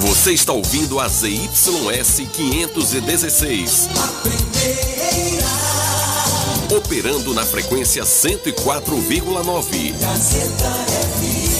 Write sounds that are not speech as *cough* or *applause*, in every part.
Você está ouvindo a ZYS 516. A primeira. Operando na frequência 104,9. Gazeta FM.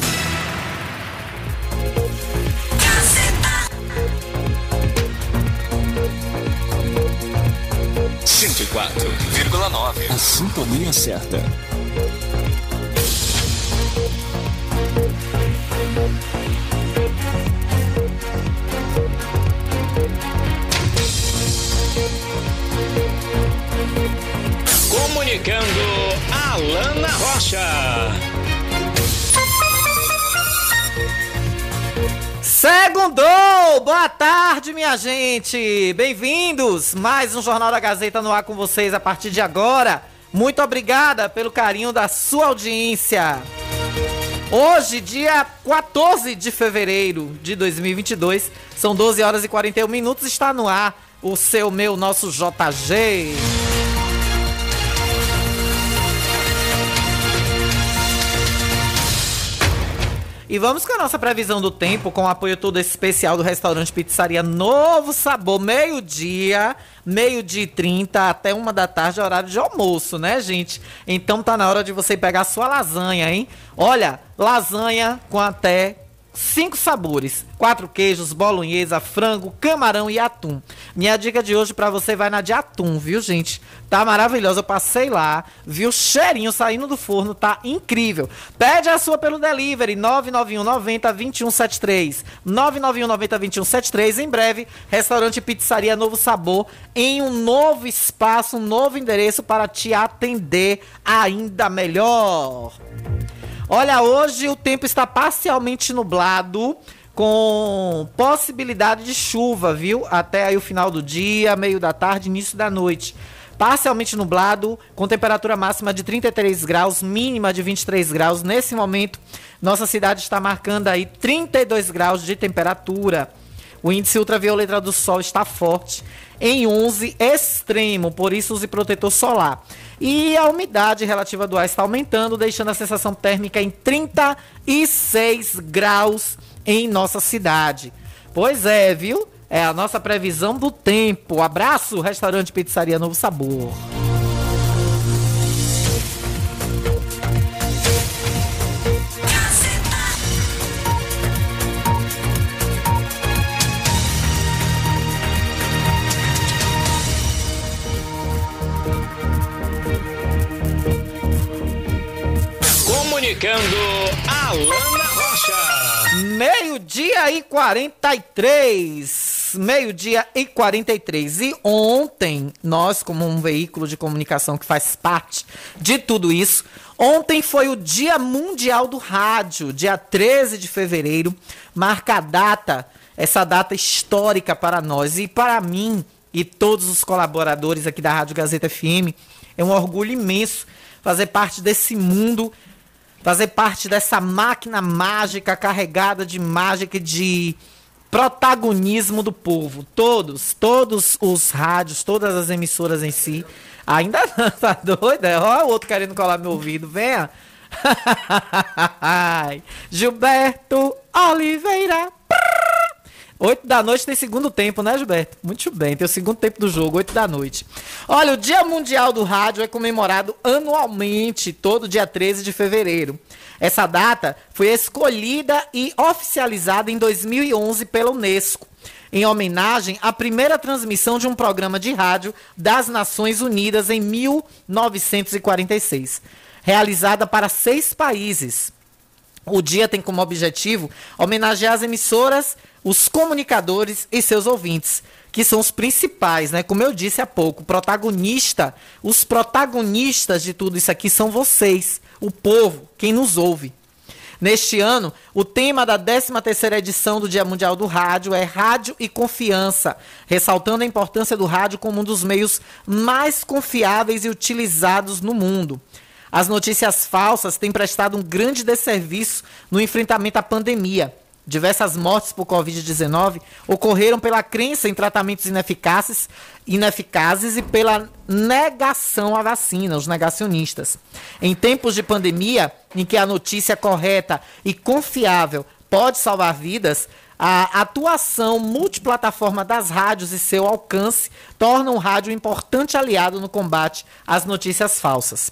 A sintonia certa. Comunicando Alana Rocha. Segundou! Boa tarde, minha gente! Bem-vindos! Mais um Jornal da Gazeta no ar com vocês a partir de agora. Muito obrigada pelo carinho da sua audiência. Hoje, dia 14 de fevereiro de 2022, são 12 horas e 41 minutos, está no ar o seu, meu, nosso JG. E vamos com a nossa previsão do tempo, com o apoio todo especial do restaurante Pizzaria Novo Sabor, meio-dia, meio-dia e 30 até uma da tarde, horário de almoço, né, gente? Então tá na hora de você pegar a sua lasanha, hein? Olha, lasanha com até cinco sabores: quatro queijos, bolonhesa, frango, camarão e atum. Minha dica de hoje para você vai na de atum, viu, gente? Tá maravilhosa. Eu passei lá, vi o cheirinho saindo do forno, tá incrível. Pede a sua pelo delivery 991 90 2173. 991 90 2173. Em breve, restaurante Pizzaria Novo Sabor em um novo espaço, um novo endereço para te atender ainda melhor. Olha, hoje o tempo está parcialmente nublado com possibilidade de chuva, viu? Até aí o final do dia, meio da tarde, início da noite. Parcialmente nublado, com temperatura máxima de 33 graus, mínima de 23 graus. Nesse momento, nossa cidade está marcando aí 32 graus de temperatura. O índice ultravioleta do sol está forte em 11 extremo, por isso use protetor solar. E a umidade relativa do ar está aumentando, deixando a sensação térmica em 36 graus em nossa cidade. Pois é, viu? É a nossa previsão do tempo. Abraço, restaurante Pizzaria Novo Sabor. Comunicando Alana Rocha. Meio-dia e 43. Meio-dia e 43. E ontem, nós, como um veículo de comunicação que faz parte de tudo isso, ontem foi o Dia Mundial do Rádio, dia 13 de fevereiro. Marca a data, essa data histórica para nós e para mim e todos os colaboradores aqui da Rádio Gazeta FM. É um orgulho imenso fazer parte desse mundo fazer parte dessa máquina mágica carregada de mágica e de protagonismo do povo. Todos, todos os rádios, todas as emissoras em si. Ainda *laughs* não, tá doido? É? Ó, o outro querendo colar meu ouvido. Venha. *laughs* Gilberto Oliveira. 8 da noite tem segundo tempo, né, Gilberto? Muito bem, tem o segundo tempo do jogo, 8 da noite. Olha, o Dia Mundial do Rádio é comemorado anualmente, todo dia 13 de fevereiro. Essa data foi escolhida e oficializada em 2011 pela Unesco, em homenagem à primeira transmissão de um programa de rádio das Nações Unidas em 1946, realizada para seis países. O dia tem como objetivo homenagear as emissoras os comunicadores e seus ouvintes, que são os principais, né? Como eu disse há pouco, protagonista, os protagonistas de tudo isso aqui são vocês, o povo, quem nos ouve. Neste ano, o tema da 13ª edição do Dia Mundial do Rádio é Rádio e Confiança, ressaltando a importância do rádio como um dos meios mais confiáveis e utilizados no mundo. As notícias falsas têm prestado um grande desserviço no enfrentamento à pandemia. Diversas mortes por Covid-19 ocorreram pela crença em tratamentos ineficazes, ineficazes e pela negação à vacina, os negacionistas. Em tempos de pandemia, em que a notícia correta e confiável pode salvar vidas, a atuação multiplataforma das rádios e seu alcance tornam o rádio um importante aliado no combate às notícias falsas.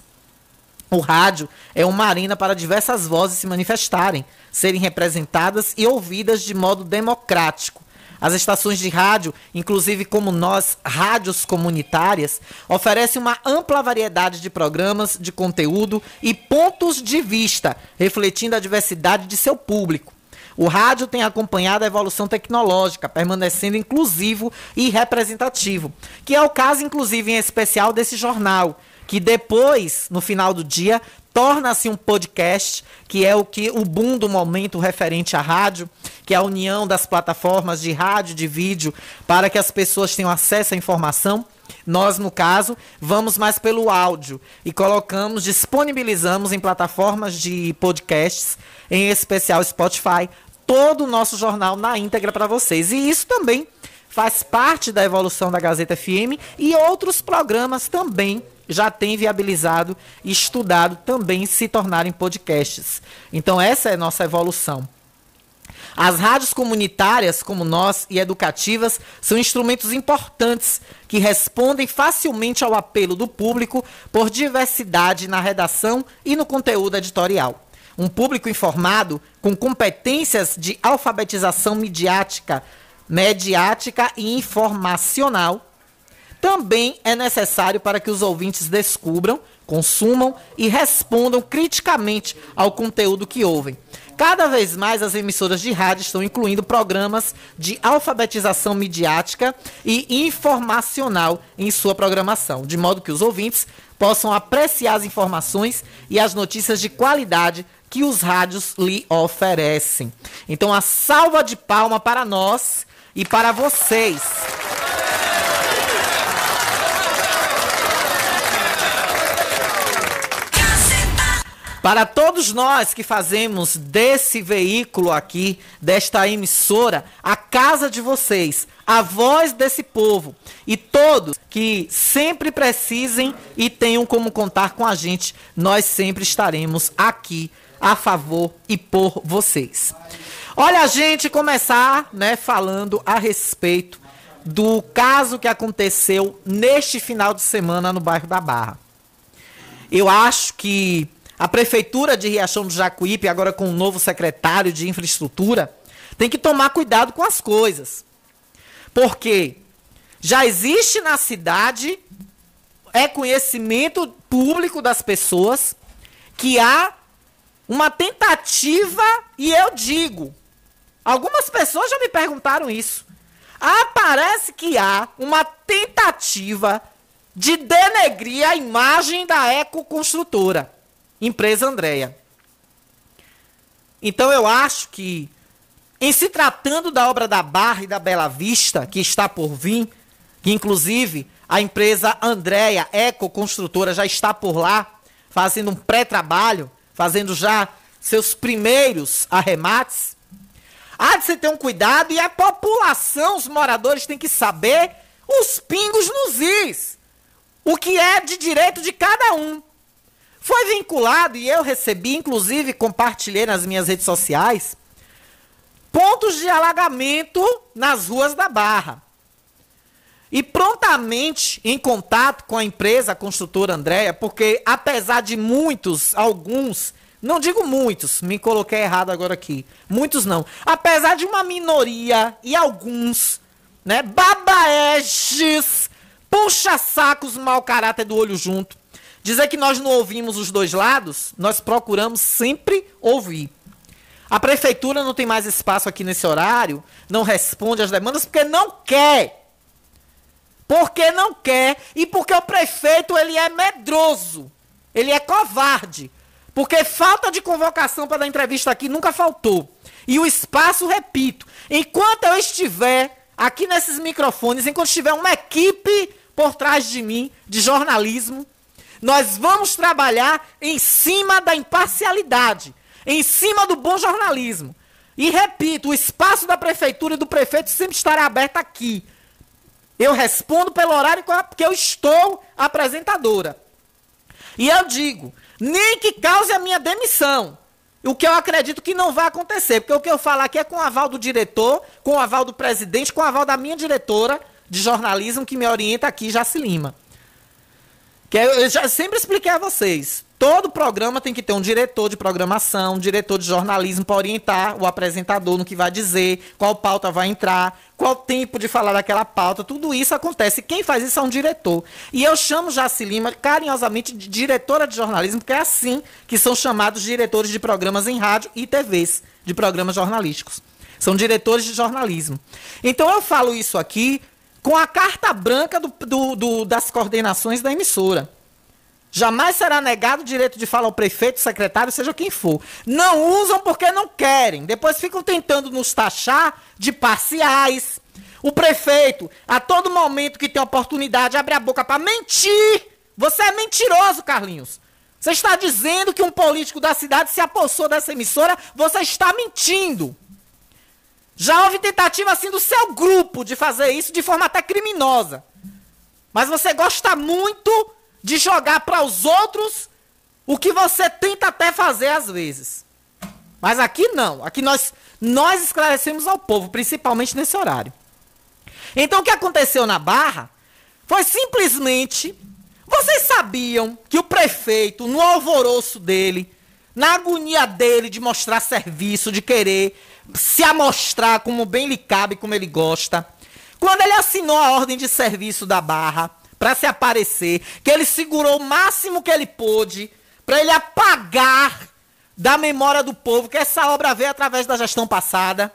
O rádio é uma arena para diversas vozes se manifestarem, serem representadas e ouvidas de modo democrático. As estações de rádio, inclusive como nós, rádios comunitárias, oferecem uma ampla variedade de programas, de conteúdo e pontos de vista, refletindo a diversidade de seu público. O rádio tem acompanhado a evolução tecnológica, permanecendo inclusivo e representativo, que é o caso, inclusive, em especial desse jornal, que depois, no final do dia, torna-se um podcast, que é o que o boom do momento referente à rádio, que é a união das plataformas de rádio, de vídeo, para que as pessoas tenham acesso à informação. Nós, no caso, vamos mais pelo áudio e colocamos, disponibilizamos em plataformas de podcasts, em especial Spotify, todo o nosso jornal na íntegra para vocês. E isso também faz parte da evolução da Gazeta FM e outros programas também já tem viabilizado e estudado também se tornarem podcasts. Então, essa é a nossa evolução. As rádios comunitárias, como nós, e educativas, são instrumentos importantes que respondem facilmente ao apelo do público por diversidade na redação e no conteúdo editorial. Um público informado, com competências de alfabetização midiática, mediática e informacional, também é necessário para que os ouvintes descubram, consumam e respondam criticamente ao conteúdo que ouvem. Cada vez mais as emissoras de rádio estão incluindo programas de alfabetização midiática e informacional em sua programação, de modo que os ouvintes possam apreciar as informações e as notícias de qualidade que os rádios lhe oferecem. Então, a salva de palma para nós e para vocês. Para todos nós que fazemos desse veículo aqui, desta emissora, a casa de vocês, a voz desse povo e todos que sempre precisem e tenham como contar com a gente, nós sempre estaremos aqui a favor e por vocês. Olha, a gente começar, né, falando a respeito do caso que aconteceu neste final de semana no bairro da Barra. Eu acho que a prefeitura de Riachão do Jacuípe, agora com o um novo secretário de infraestrutura, tem que tomar cuidado com as coisas. Porque já existe na cidade, é conhecimento público das pessoas, que há uma tentativa, e eu digo, algumas pessoas já me perguntaram isso. Ah, parece que há uma tentativa de denegrir a imagem da ecoconstrutora empresa Andréia. Então eu acho que, em se tratando da obra da Barra e da Bela Vista, que está por vir, que inclusive a empresa Andréia Eco Construtora já está por lá, fazendo um pré-trabalho, fazendo já seus primeiros arremates. Há de se ter um cuidado e a população, os moradores, têm que saber os pingos nos is. O que é de direito de cada um. Foi vinculado e eu recebi, inclusive compartilhei nas minhas redes sociais, pontos de alagamento nas ruas da Barra. E prontamente em contato com a empresa a construtora Andréia, porque apesar de muitos, alguns, não digo muitos, me coloquei errado agora aqui, muitos não. Apesar de uma minoria e alguns, né, babaeges, puxa-sacos, mau caráter do olho junto, Dizer que nós não ouvimos os dois lados, nós procuramos sempre ouvir. A prefeitura não tem mais espaço aqui nesse horário, não responde às demandas porque não quer. porque não quer e porque o prefeito ele é medroso, ele é covarde, porque falta de convocação para dar entrevista aqui nunca faltou. E o espaço, repito, enquanto eu estiver aqui nesses microfones, enquanto estiver uma equipe por trás de mim de jornalismo, nós vamos trabalhar em cima da imparcialidade, em cima do bom jornalismo. E repito, o espaço da prefeitura e do prefeito sempre estará aberto aqui. Eu respondo pelo horário porque eu estou apresentadora. E eu digo, nem que cause a minha demissão. O que eu acredito que não vai acontecer, porque o que eu falar aqui é com o aval do diretor, com o aval do presidente, com o aval da minha diretora de jornalismo que me orienta aqui, Jaci Lima. Que eu já sempre expliquei a vocês. Todo programa tem que ter um diretor de programação, um diretor de jornalismo para orientar o apresentador no que vai dizer, qual pauta vai entrar, qual tempo de falar daquela pauta. Tudo isso acontece. Quem faz isso é um diretor. E eu chamo Jaci Lima carinhosamente de diretora de jornalismo, porque é assim que são chamados diretores de programas em rádio e TVs, de programas jornalísticos. São diretores de jornalismo. Então eu falo isso aqui com a carta branca do, do, do, das coordenações da emissora. Jamais será negado o direito de fala ao prefeito, secretário, seja quem for. Não usam porque não querem. Depois ficam tentando nos taxar de parciais. O prefeito, a todo momento que tem oportunidade, abre a boca para mentir. Você é mentiroso, Carlinhos. Você está dizendo que um político da cidade se apossou dessa emissora, você está mentindo. Já houve tentativa assim do seu grupo de fazer isso de forma até criminosa. Mas você gosta muito de jogar para os outros o que você tenta até fazer às vezes. Mas aqui não. Aqui nós nós esclarecemos ao povo, principalmente nesse horário. Então o que aconteceu na Barra foi simplesmente vocês sabiam que o prefeito, no alvoroço dele, na agonia dele de mostrar serviço, de querer se amostrar como bem lhe cabe, como ele gosta. Quando ele assinou a ordem de serviço da Barra para se aparecer, que ele segurou o máximo que ele pôde para ele apagar da memória do povo que essa obra veio através da gestão passada.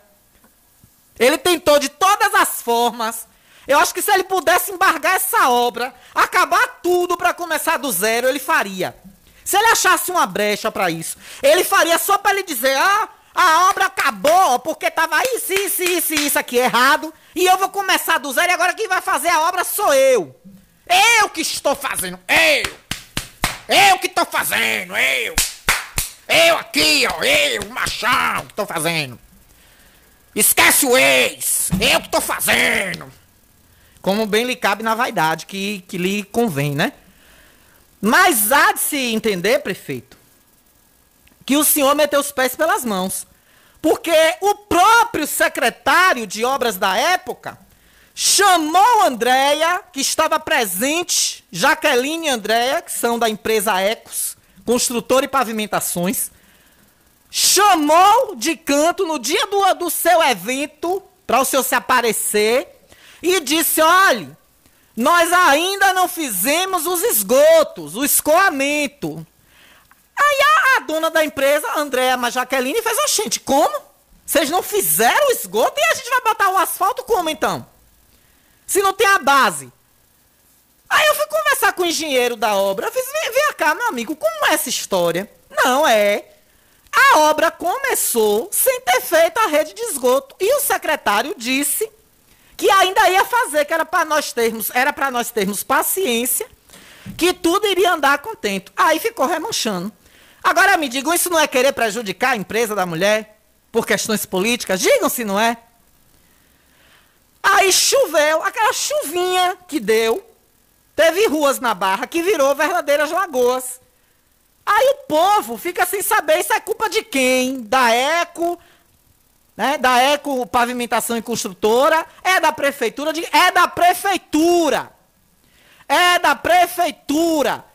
Ele tentou de todas as formas. Eu acho que se ele pudesse embargar essa obra, acabar tudo para começar do zero, ele faria. Se ele achasse uma brecha para isso, ele faria só para ele dizer: "Ah, a obra acabou porque tava isso, isso, isso, isso aqui errado. E eu vou começar do zero e agora quem vai fazer a obra sou eu. Eu que estou fazendo, eu. Eu que estou fazendo, eu. Eu aqui, ó, eu, machão, que estou fazendo. Esquece o ex, eu que estou fazendo. Como bem lhe cabe na vaidade que, que lhe convém, né? Mas há de se entender, prefeito, que o senhor meteu os pés pelas mãos. Porque o próprio secretário de obras da época chamou Andréia, que estava presente, Jaqueline e Andréia, que são da empresa Ecos, construtora e pavimentações, chamou de canto no dia do, do seu evento, para o senhor se aparecer, e disse: olhe, nós ainda não fizemos os esgotos, o escoamento. Aí a, a dona da empresa, Andréa Jaqueline, fez, a gente, como? Vocês não fizeram o esgoto e a gente vai botar o asfalto como então? Se não tem a base. Aí eu fui conversar com o engenheiro da obra. Fiz, vem, vem cá, meu amigo, como é essa história? Não, é. A obra começou sem ter feito a rede de esgoto. E o secretário disse que ainda ia fazer, que era para nós termos, era para nós termos paciência, que tudo iria andar contento. Aí ficou remanchando. Agora me digam, isso não é querer prejudicar a empresa da mulher por questões políticas? Digam se não é. Aí choveu, aquela chuvinha que deu, teve ruas na barra que virou verdadeiras lagoas. Aí o povo fica sem saber isso é culpa de quem? Da Eco, né? Da Eco Pavimentação e Construtora, é da prefeitura, de, é da prefeitura. É da prefeitura.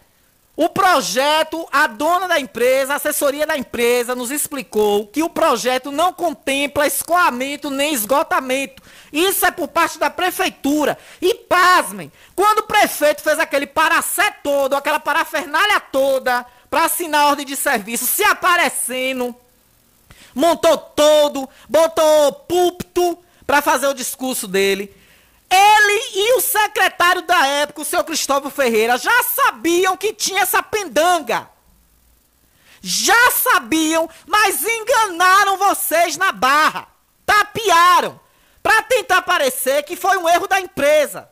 O projeto, a dona da empresa, a assessoria da empresa nos explicou que o projeto não contempla escoamento nem esgotamento. Isso é por parte da prefeitura. E pasmem, quando o prefeito fez aquele paracé todo, aquela parafernália toda, para assinar ordem de serviço, se aparecendo, montou todo, botou púlpito para fazer o discurso dele. Ele e o secretário da época, o seu Cristóvão Ferreira, já sabiam que tinha essa pendanga. Já sabiam, mas enganaram vocês na barra. Tapearam. Para tentar parecer que foi um erro da empresa.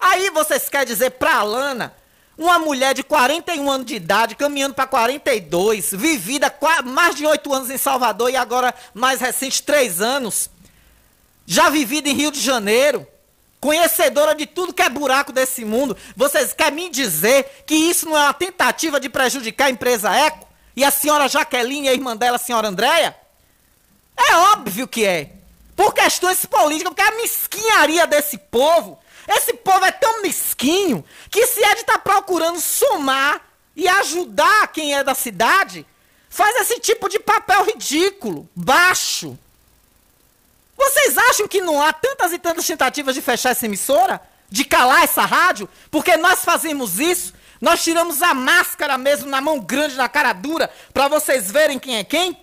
Aí vocês querem dizer pra Alana, uma mulher de 41 anos de idade, caminhando para 42, vivida mais de 8 anos em Salvador e agora mais recente 3 anos, já vivida em Rio de Janeiro, conhecedora de tudo que é buraco desse mundo, vocês querem me dizer que isso não é uma tentativa de prejudicar a empresa Eco? E a senhora Jaqueline e a irmã dela, a senhora Andréia? É óbvio que é. Por questões políticas, porque a mesquinharia desse povo, esse povo é tão mesquinho que se é de estar tá procurando somar e ajudar quem é da cidade, faz esse tipo de papel ridículo, baixo. Vocês acham que não há tantas e tantas tentativas de fechar essa emissora? De calar essa rádio? Porque nós fazemos isso? Nós tiramos a máscara mesmo na mão grande, na cara dura, para vocês verem quem é quem?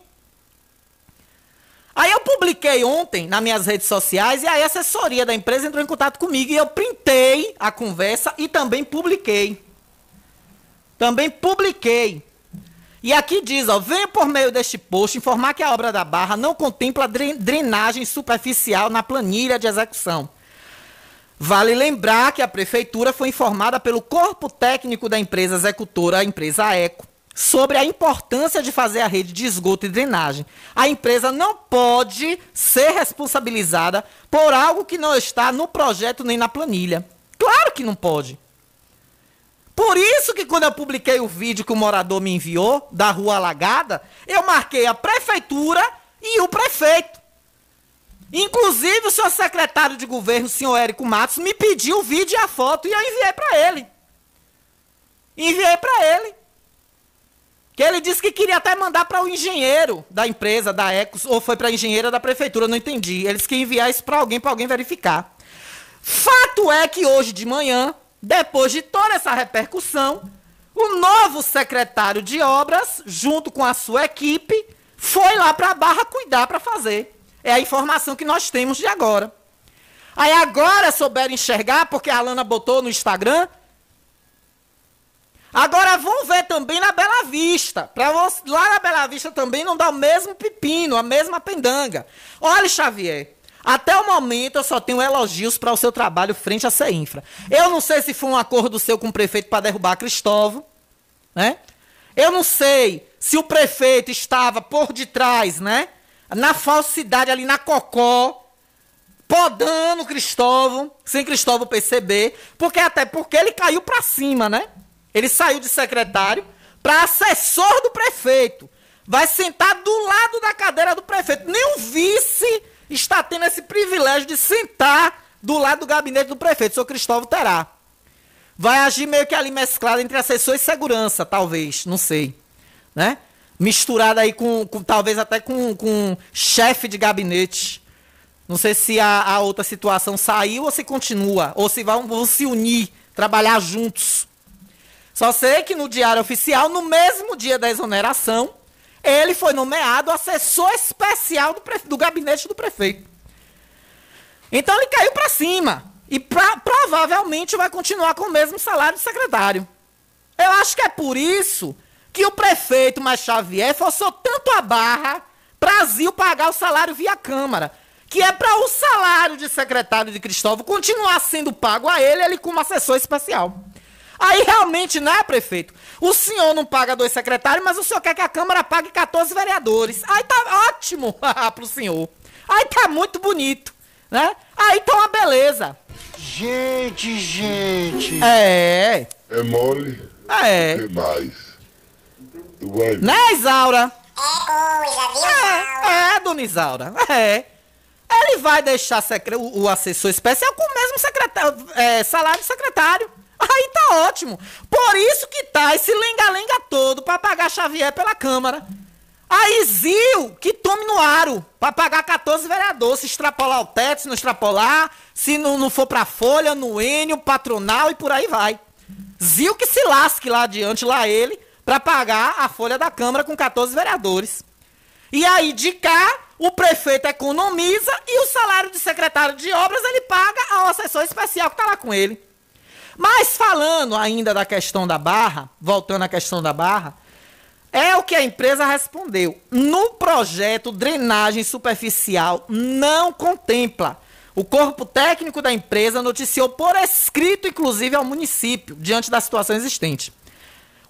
Aí eu publiquei ontem nas minhas redes sociais e aí a assessoria da empresa entrou em contato comigo e eu printei a conversa e também publiquei. Também publiquei. E aqui diz, ó, venho por meio deste post informar que a obra da Barra não contempla drenagem superficial na planilha de execução. Vale lembrar que a prefeitura foi informada pelo corpo técnico da empresa executora, a empresa Eco, sobre a importância de fazer a rede de esgoto e drenagem. A empresa não pode ser responsabilizada por algo que não está no projeto nem na planilha. Claro que não pode. Por isso que quando eu publiquei o vídeo que o morador me enviou, da rua alagada, eu marquei a prefeitura e o prefeito. Inclusive, o senhor secretário de governo, o senhor Érico Matos, me pediu o vídeo e a foto e eu enviei para ele. Enviei para ele. Que ele disse que queria até mandar para o engenheiro da empresa, da Ecos, ou foi para a engenheira da prefeitura, não entendi. Eles queriam enviar isso para alguém, para alguém verificar. Fato é que hoje de manhã, depois de toda essa repercussão, o novo secretário de obras, junto com a sua equipe, foi lá para a Barra cuidar para fazer. É a informação que nós temos de agora. Aí agora souberam enxergar, porque a Alana botou no Instagram. Agora vão ver também na Bela Vista. Pra você, lá na Bela Vista também não dá o mesmo pepino, a mesma pendanga. Olha, Xavier. Até o momento eu só tenho elogios para o seu trabalho frente à CEINFRA. Eu não sei se foi um acordo seu com o prefeito para derrubar Cristóvão, né? Eu não sei se o prefeito estava por detrás, né? Na falsidade ali na cocó, podando Cristóvão, sem Cristóvão perceber, porque até porque ele caiu para cima, né? Ele saiu de secretário para assessor do prefeito. Vai sentar do lado da cadeira do prefeito. Nem o vice está tendo esse privilégio de sentar do lado do gabinete do prefeito. O senhor Cristóvão terá. Vai agir meio que ali mesclado entre assessor e segurança, talvez, não sei. Né? Misturado aí com, com talvez até com, com chefe de gabinete. Não sei se a, a, outra situação saiu ou se continua. Ou se vão, vão se unir, trabalhar juntos. Só sei que no Diário Oficial, no mesmo dia da exoneração, ele foi nomeado assessor especial do, do gabinete do prefeito. Então ele caiu para cima. E pra, provavelmente vai continuar com o mesmo salário de secretário. Eu acho que é por isso que o prefeito Mais Xavier forçou tanto a barra Brasil pagar o salário via Câmara. Que é para o salário de secretário de Cristóvão continuar sendo pago a ele, ele como assessor especial. Aí realmente, né, prefeito? O senhor não paga dois secretários, mas o senhor quer que a Câmara pague 14 vereadores. Aí tá ótimo *laughs* pro senhor. Aí tá muito bonito, né? Aí tá uma beleza. Gente, gente. É. É mole? É. O que mais? Vai... Né, Isaura? É coisa, viu? É, é, dona Isaura. É. Ele vai deixar o, o assessor especial com o mesmo secretário, é, salário de secretário. Aí tá ótimo. Por isso que tá esse lenga-lenga todo pra pagar Xavier pela Câmara. Aí Zil, que tome no aro, pra pagar 14 vereadores, se extrapolar o teto, se não extrapolar, se não, não for pra folha, no Enio, patronal e por aí vai. Zil que se lasque lá adiante, lá ele, pra pagar a folha da Câmara com 14 vereadores. E aí, de cá, o prefeito economiza e o salário de secretário de obras ele paga ao assessor especial que está lá com ele. Mas falando ainda da questão da barra, voltando à questão da barra, é o que a empresa respondeu. No projeto, drenagem superficial não contempla. O corpo técnico da empresa noticiou por escrito, inclusive, ao município, diante da situação existente.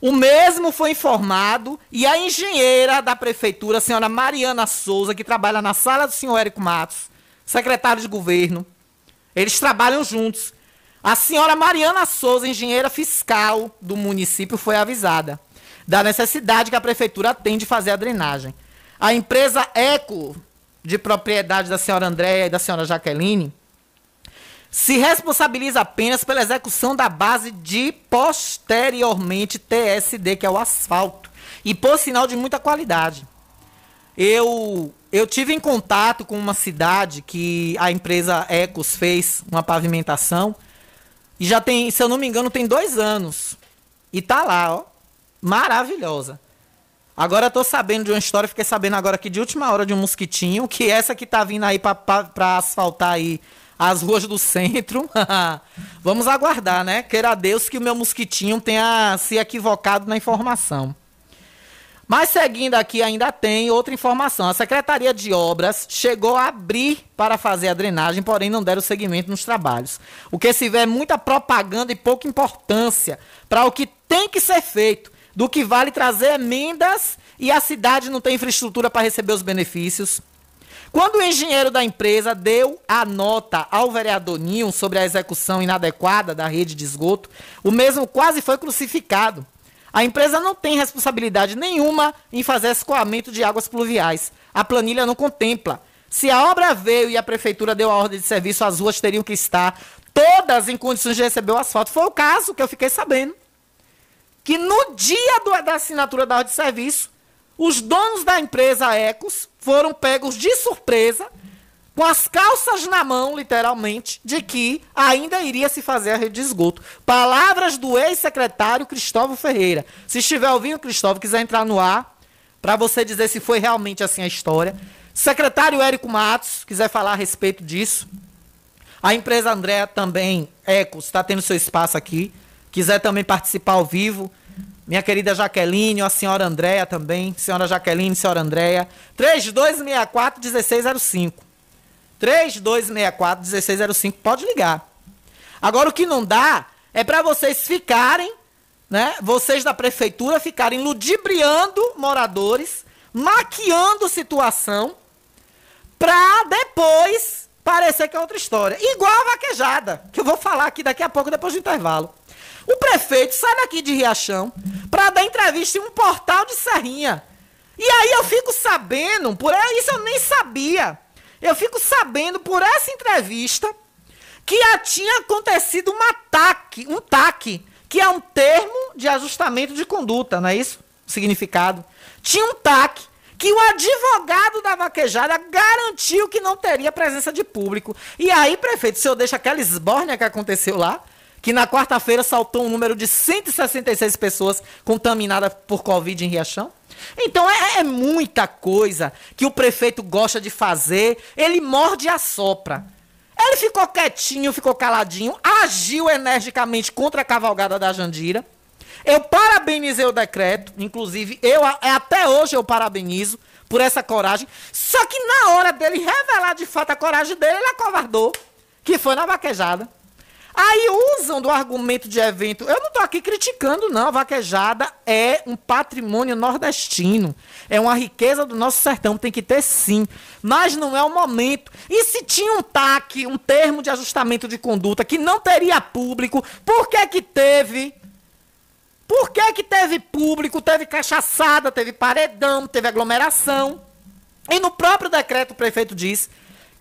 O mesmo foi informado e a engenheira da prefeitura, a senhora Mariana Souza, que trabalha na sala do senhor Érico Matos, secretário de governo, eles trabalham juntos. A senhora Mariana Souza, engenheira fiscal do município, foi avisada da necessidade que a prefeitura tem de fazer a drenagem. A empresa Eco, de propriedade da senhora Andréia e da senhora Jaqueline, se responsabiliza apenas pela execução da base de posteriormente TSD, que é o asfalto, e por sinal de muita qualidade. Eu eu tive em contato com uma cidade que a empresa Ecos fez uma pavimentação e já tem, se eu não me engano, tem dois anos. E tá lá, ó maravilhosa. Agora eu tô sabendo de uma história, fiquei sabendo agora aqui de última hora de um mosquitinho, que essa que tá vindo aí para asfaltar aí as ruas do centro. *laughs* Vamos aguardar, né? Queira Deus que o meu mosquitinho tenha se equivocado na informação. Mas seguindo aqui, ainda tem outra informação. A Secretaria de Obras chegou a abrir para fazer a drenagem, porém não deram seguimento nos trabalhos. O que se vê é muita propaganda e pouca importância para o que tem que ser feito do que vale trazer emendas e a cidade não tem infraestrutura para receber os benefícios. Quando o engenheiro da empresa deu a nota ao vereador Ninho sobre a execução inadequada da rede de esgoto, o mesmo quase foi crucificado. A empresa não tem responsabilidade nenhuma em fazer escoamento de águas pluviais. A planilha não contempla. Se a obra veio e a prefeitura deu a ordem de serviço, as ruas teriam que estar todas em condições de receber o asfalto. Foi o caso que eu fiquei sabendo que no dia do, da assinatura da ordem de serviço, os donos da empresa Ecos foram pegos de surpresa, com as calças na mão, literalmente, de que ainda iria se fazer a rede de esgoto. Palavras do ex-secretário Cristóvão Ferreira. Se estiver ouvindo, Cristóvão, quiser entrar no ar, para você dizer se foi realmente assim a história. Secretário Érico Matos, quiser falar a respeito disso. A empresa André também, Ecos, está tendo seu espaço aqui quiser também participar ao vivo, minha querida Jaqueline, a senhora Andréia também, senhora Jaqueline, senhora Andréia, 3264-1605. 3264-1605, pode ligar. Agora, o que não dá é para vocês ficarem, né, vocês da prefeitura ficarem ludibriando moradores, maquiando situação, para depois parecer que é outra história. Igual a vaquejada, que eu vou falar aqui daqui a pouco, depois do intervalo. O prefeito sai daqui de Riachão para dar entrevista em um portal de Serrinha. E aí eu fico sabendo, por isso eu nem sabia. Eu fico sabendo por essa entrevista que já tinha acontecido um ataque, um TAC, que é um termo de ajustamento de conduta, não é isso? Significado. Tinha um TAC que o advogado da vaquejada garantiu que não teria presença de público. E aí, prefeito, o senhor deixa aquela esbórnia que aconteceu lá, que na quarta-feira saltou um número de 166 pessoas contaminadas por Covid em Riachão? Então é, é, muita coisa que o prefeito gosta de fazer, ele morde e assopra. Ele ficou quietinho, ficou caladinho, agiu energicamente contra a cavalgada da Jandira. Eu parabenizei o decreto, inclusive eu até hoje eu parabenizo por essa coragem. Só que na hora dele revelar de fato a coragem dele, ele acovardou, que foi na vaquejada. Aí usam do argumento de evento. Eu não estou aqui criticando, não. A vaquejada é um patrimônio nordestino. É uma riqueza do nosso sertão. Tem que ter sim. Mas não é o momento. E se tinha um TAC, um termo de ajustamento de conduta, que não teria público, por que que teve? Por que que teve público? Teve cachaçada, teve paredão, teve aglomeração. E no próprio decreto o prefeito diz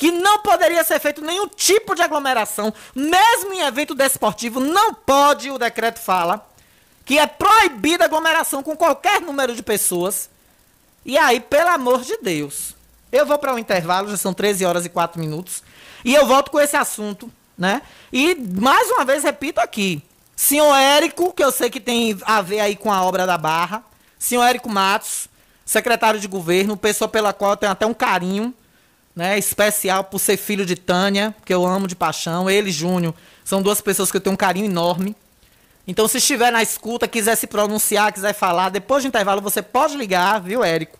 que não poderia ser feito nenhum tipo de aglomeração, mesmo em evento desportivo, não pode, o decreto fala, que é proibida aglomeração com qualquer número de pessoas. E aí, pelo amor de Deus, eu vou para um intervalo, já são 13 horas e 4 minutos, e eu volto com esse assunto, né? E mais uma vez repito aqui, senhor Érico, que eu sei que tem a ver aí com a obra da Barra, senhor Érico Matos, secretário de governo, pessoa pela qual eu tenho até um carinho, né? Especial por ser filho de Tânia, que eu amo de paixão. Ele e Júnior são duas pessoas que eu tenho um carinho enorme. Então, se estiver na escuta, quiser se pronunciar, quiser falar, depois do intervalo você pode ligar, viu, Érico?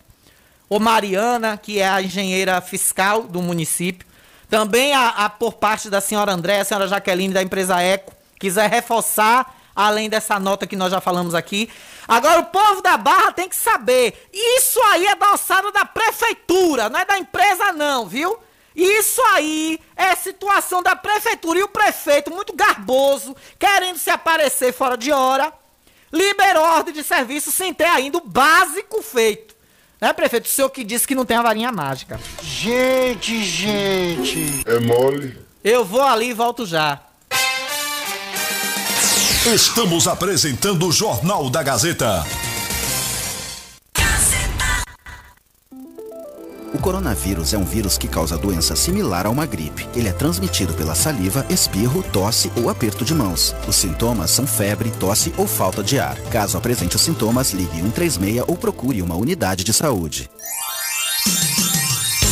Ou Mariana, que é a engenheira fiscal do município. Também a, a por parte da senhora André, a senhora Jaqueline da empresa Eco, quiser reforçar, além dessa nota que nós já falamos aqui. Agora, o povo da Barra tem que saber, isso aí é da alçada da prefeitura, não é da empresa não, viu? Isso aí é situação da prefeitura e o prefeito, muito garboso, querendo se aparecer fora de hora, liberou ordem de serviço sem ter ainda o básico feito. Né, prefeito? O senhor que disse que não tem a varinha mágica. Gente, gente. É mole? Eu vou ali e volto já. Estamos apresentando o Jornal da Gazeta. O coronavírus é um vírus que causa doença similar a uma gripe. Ele é transmitido pela saliva, espirro, tosse ou aperto de mãos. Os sintomas são febre, tosse ou falta de ar. Caso apresente os sintomas, ligue 136 ou procure uma unidade de saúde.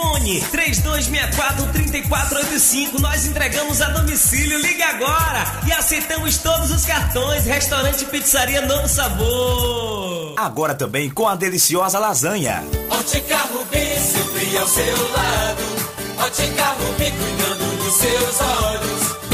Hum, Fone 3264-3485. Nós entregamos a domicílio. Ligue agora e aceitamos todos os cartões. Restaurante Pizzaria Novo Sabor. Agora também com a deliciosa lasanha. Ótica Rubi, sempre ao seu lado. Ótica Rubi, cuidando dos seus olhos.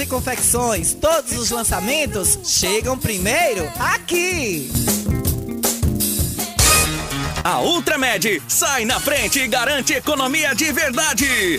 e Confecções. Todos os lançamentos chegam primeiro aqui. A Ultramed sai na frente e garante economia de verdade.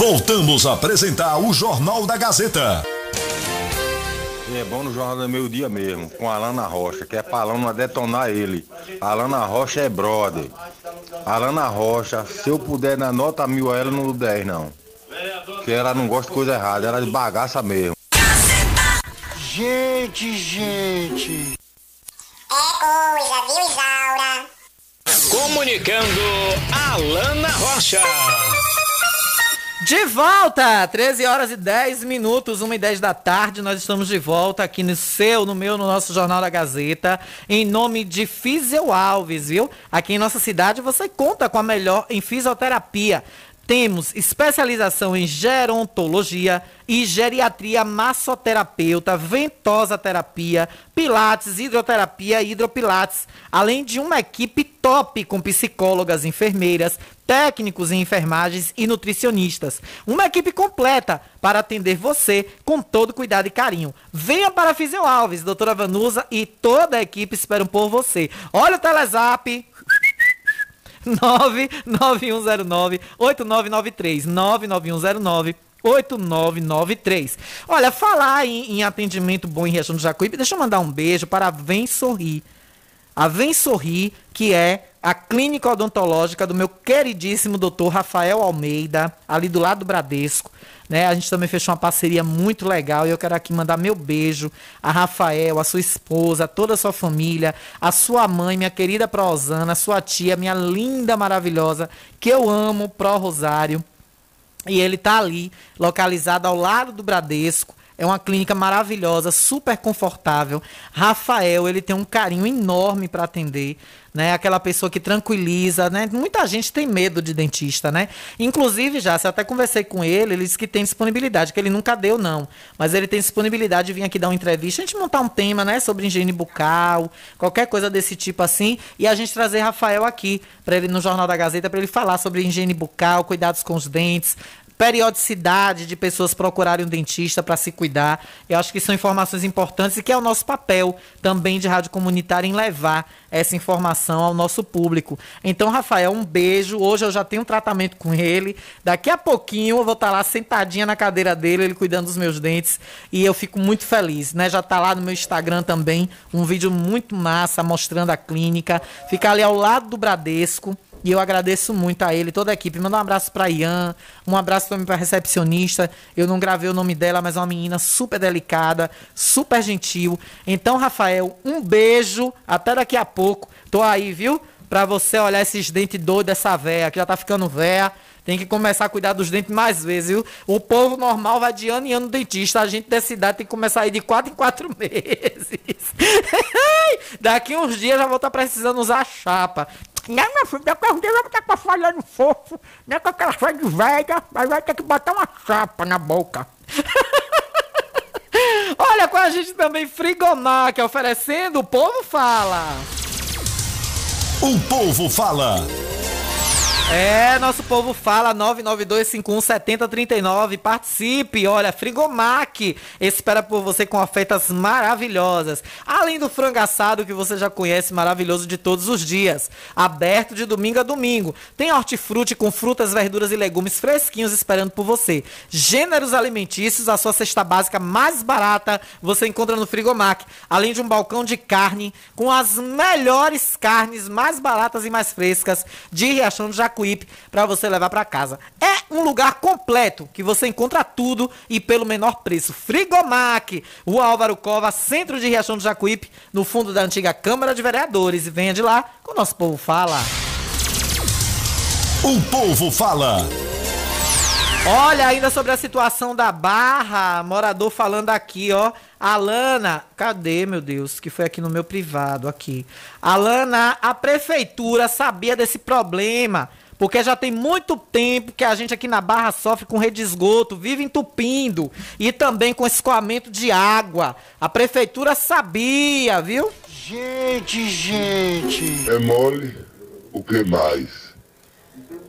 Voltamos a apresentar o Jornal da Gazeta. E é bom no Jornal do Meio Dia mesmo, com a Alana Rocha, que é pra Alana detonar ele. A Alana Rocha é brother. A Alana Rocha, se eu puder na nota mil a ela, não dou 10 não. Que ela não gosta de coisa errada, ela é de bagaça mesmo. Gente, gente. É coisa, viu, Isaura? Comunicando Alana Rocha. De volta, 13 horas e 10 minutos, 1 e 10 da tarde, nós estamos de volta aqui no seu, no meu, no nosso Jornal da Gazeta, em nome de Fisio Alves, viu? Aqui em nossa cidade você conta com a melhor em fisioterapia. Temos especialização em gerontologia e geriatria massoterapeuta, ventosa terapia, pilates, hidroterapia e hidropilates, além de uma equipe top com psicólogas, enfermeiras, técnicos em enfermagens e nutricionistas. Uma equipe completa para atender você com todo cuidado e carinho. Venha para Fisio Alves, doutora Vanusa e toda a equipe esperam por você. Olha o Telezap 99109-8993. 99109 8993. Olha, falar em, em, atendimento bom em Riachão do Jacuípe, deixa eu mandar um beijo para a Vem Sorrir. A Vem Sorrir, que é a clínica odontológica do meu queridíssimo doutor Rafael Almeida, ali do lado do Bradesco. Né? A gente também fechou uma parceria muito legal e eu quero aqui mandar meu beijo a Rafael, a sua esposa, a toda a sua família, a sua mãe, minha querida Prozana, a sua tia, minha linda, maravilhosa, que eu amo, Pro Rosário. E ele tá ali, localizado ao lado do Bradesco. É uma clínica maravilhosa, super confortável. Rafael, ele tem um carinho enorme para atender né? Aquela pessoa que tranquiliza, né? Muita gente tem medo de dentista, né? Inclusive, já, se até conversei com ele, ele disse que tem disponibilidade, que ele nunca deu, não. Mas ele tem disponibilidade de vir aqui dar uma entrevista, a gente montar um tema, né? Sobre higiene bucal, qualquer coisa desse tipo assim, e a gente trazer Rafael aqui, para ele no Jornal da Gazeta, para ele falar sobre higiene bucal, cuidados com os dentes, periodicidade de pessoas procurarem um dentista para se cuidar. Eu acho que são informações importantes e que é o nosso papel também de rádio comunitária em levar essa informação ao nosso público. Então, Rafael, um beijo. Hoje eu já tenho um tratamento com ele. Daqui a pouquinho eu vou estar tá lá sentadinha na cadeira dele, ele cuidando dos meus dentes. E eu fico muito feliz, né? Já está lá no meu Instagram também um vídeo muito massa mostrando a clínica. Fica ali ao lado do Bradesco. E eu agradeço muito a ele, toda a equipe. Manda um abraço para Ian, um abraço também para recepcionista. Eu não gravei o nome dela, mas é uma menina super delicada, super gentil. Então, Rafael, um beijo. Até daqui a pouco. Tô aí, viu? Pra você olhar esses dentes doidos dessa véia, que já tá ficando véia. Tem que começar a cuidar dos dentes mais vezes, viu? O povo normal vai de ano em ano no dentista. A gente dessa cidade tem que começar a ir de quatro em quatro *laughs* meses. Daqui uns dias já vou estar tá precisando usar chapa. Né, meu filho? Daqui a um dia vai estar com a falhando fofo, né? Com aquela folha de velha, mas vai ter que botar uma chapa na boca. *laughs* Olha com a gente também Frigomac oferecendo, o povo fala. O povo fala. É, nosso povo fala 992517039. Participe. Olha, Frigomac espera por você com ofertas maravilhosas. Além do frango assado que você já conhece, maravilhoso de todos os dias. Aberto de domingo a domingo. Tem hortifruti com frutas, verduras e legumes fresquinhos esperando por você. Gêneros alimentícios, a sua cesta básica mais barata você encontra no Frigomac. Além de um balcão de carne com as melhores carnes mais baratas e mais frescas de Riachão do Jacu Jacuípe para você levar para casa. É um lugar completo que você encontra tudo e pelo menor preço. Frigomac, o Álvaro Cova, centro de Riachão do Jacuípe, no fundo da antiga Câmara de Vereadores. E venha de lá que o nosso povo fala. O povo fala. Olha, ainda sobre a situação da Barra, morador falando aqui, ó. Alana, cadê, meu Deus? Que foi aqui no meu privado, aqui. Alana, a prefeitura sabia desse problema. Porque já tem muito tempo que a gente aqui na Barra sofre com rede de esgoto, vive entupindo e também com escoamento de água. A prefeitura sabia, viu? Gente, gente. É mole? O que mais?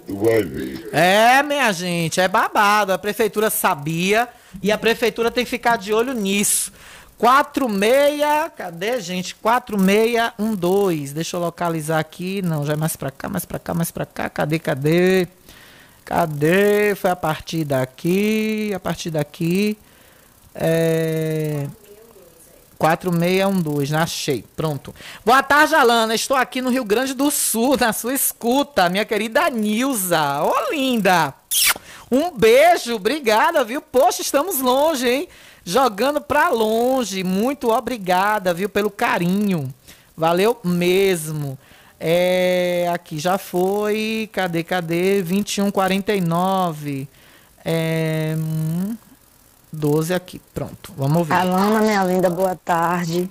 Tu vai ver. É, minha gente, é babado. A prefeitura sabia e a prefeitura tem que ficar de olho nisso. 46, cadê, gente? 4612. Deixa eu localizar aqui. Não, já é mais pra cá, mais pra cá, mais pra cá. Cadê, cadê? Cadê? Foi a partir daqui, a partir daqui. É... 4612, achei. Pronto. Boa tarde, Alana. Estou aqui no Rio Grande do Sul, na sua escuta, minha querida Nilza. Ô, linda! Um beijo, obrigada, viu? Poxa, estamos longe, hein? Jogando pra longe. Muito obrigada, viu, pelo carinho. Valeu mesmo. É, aqui já foi. Cadê, cadê? 2149. É, 12 aqui. Pronto, vamos ver. Alana, minha linda, boa tarde.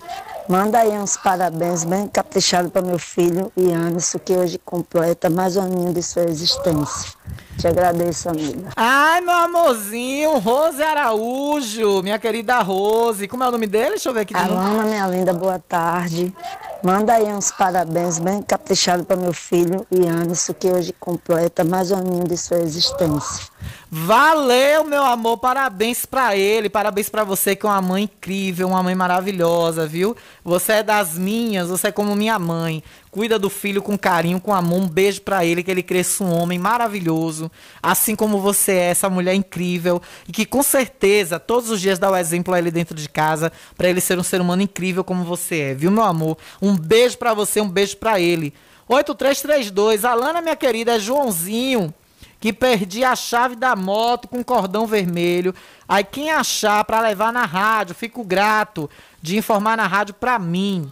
Manda aí uns parabéns bem caprichados para meu filho Ianis, que hoje completa mais um aninho de sua existência. Te agradeço, amiga. Ai, meu amorzinho, Rose Araújo, minha querida Rose. Como é o nome dele? Deixa eu ver aqui. Alana, minha linda, boa tarde. Manda aí uns parabéns bem caprichados para meu filho Ianis, que hoje completa mais um aninho de sua existência. Valeu, meu amor, parabéns para ele, parabéns para você que é uma mãe incrível, uma mãe maravilhosa, viu? Você é das minhas, você é como minha mãe. Cuida do filho com carinho, com amor. Um beijo para ele, que ele cresça um homem maravilhoso, assim como você é, essa mulher incrível e que com certeza todos os dias dá o exemplo a ele dentro de casa, para ele ser um ser humano incrível como você é, viu, meu amor? Um beijo para você, um beijo para ele. 8332, Alana, minha querida, é Joãozinho que perdi a chave da moto com cordão vermelho. Aí quem achar para levar na rádio, fico grato de informar na rádio para mim.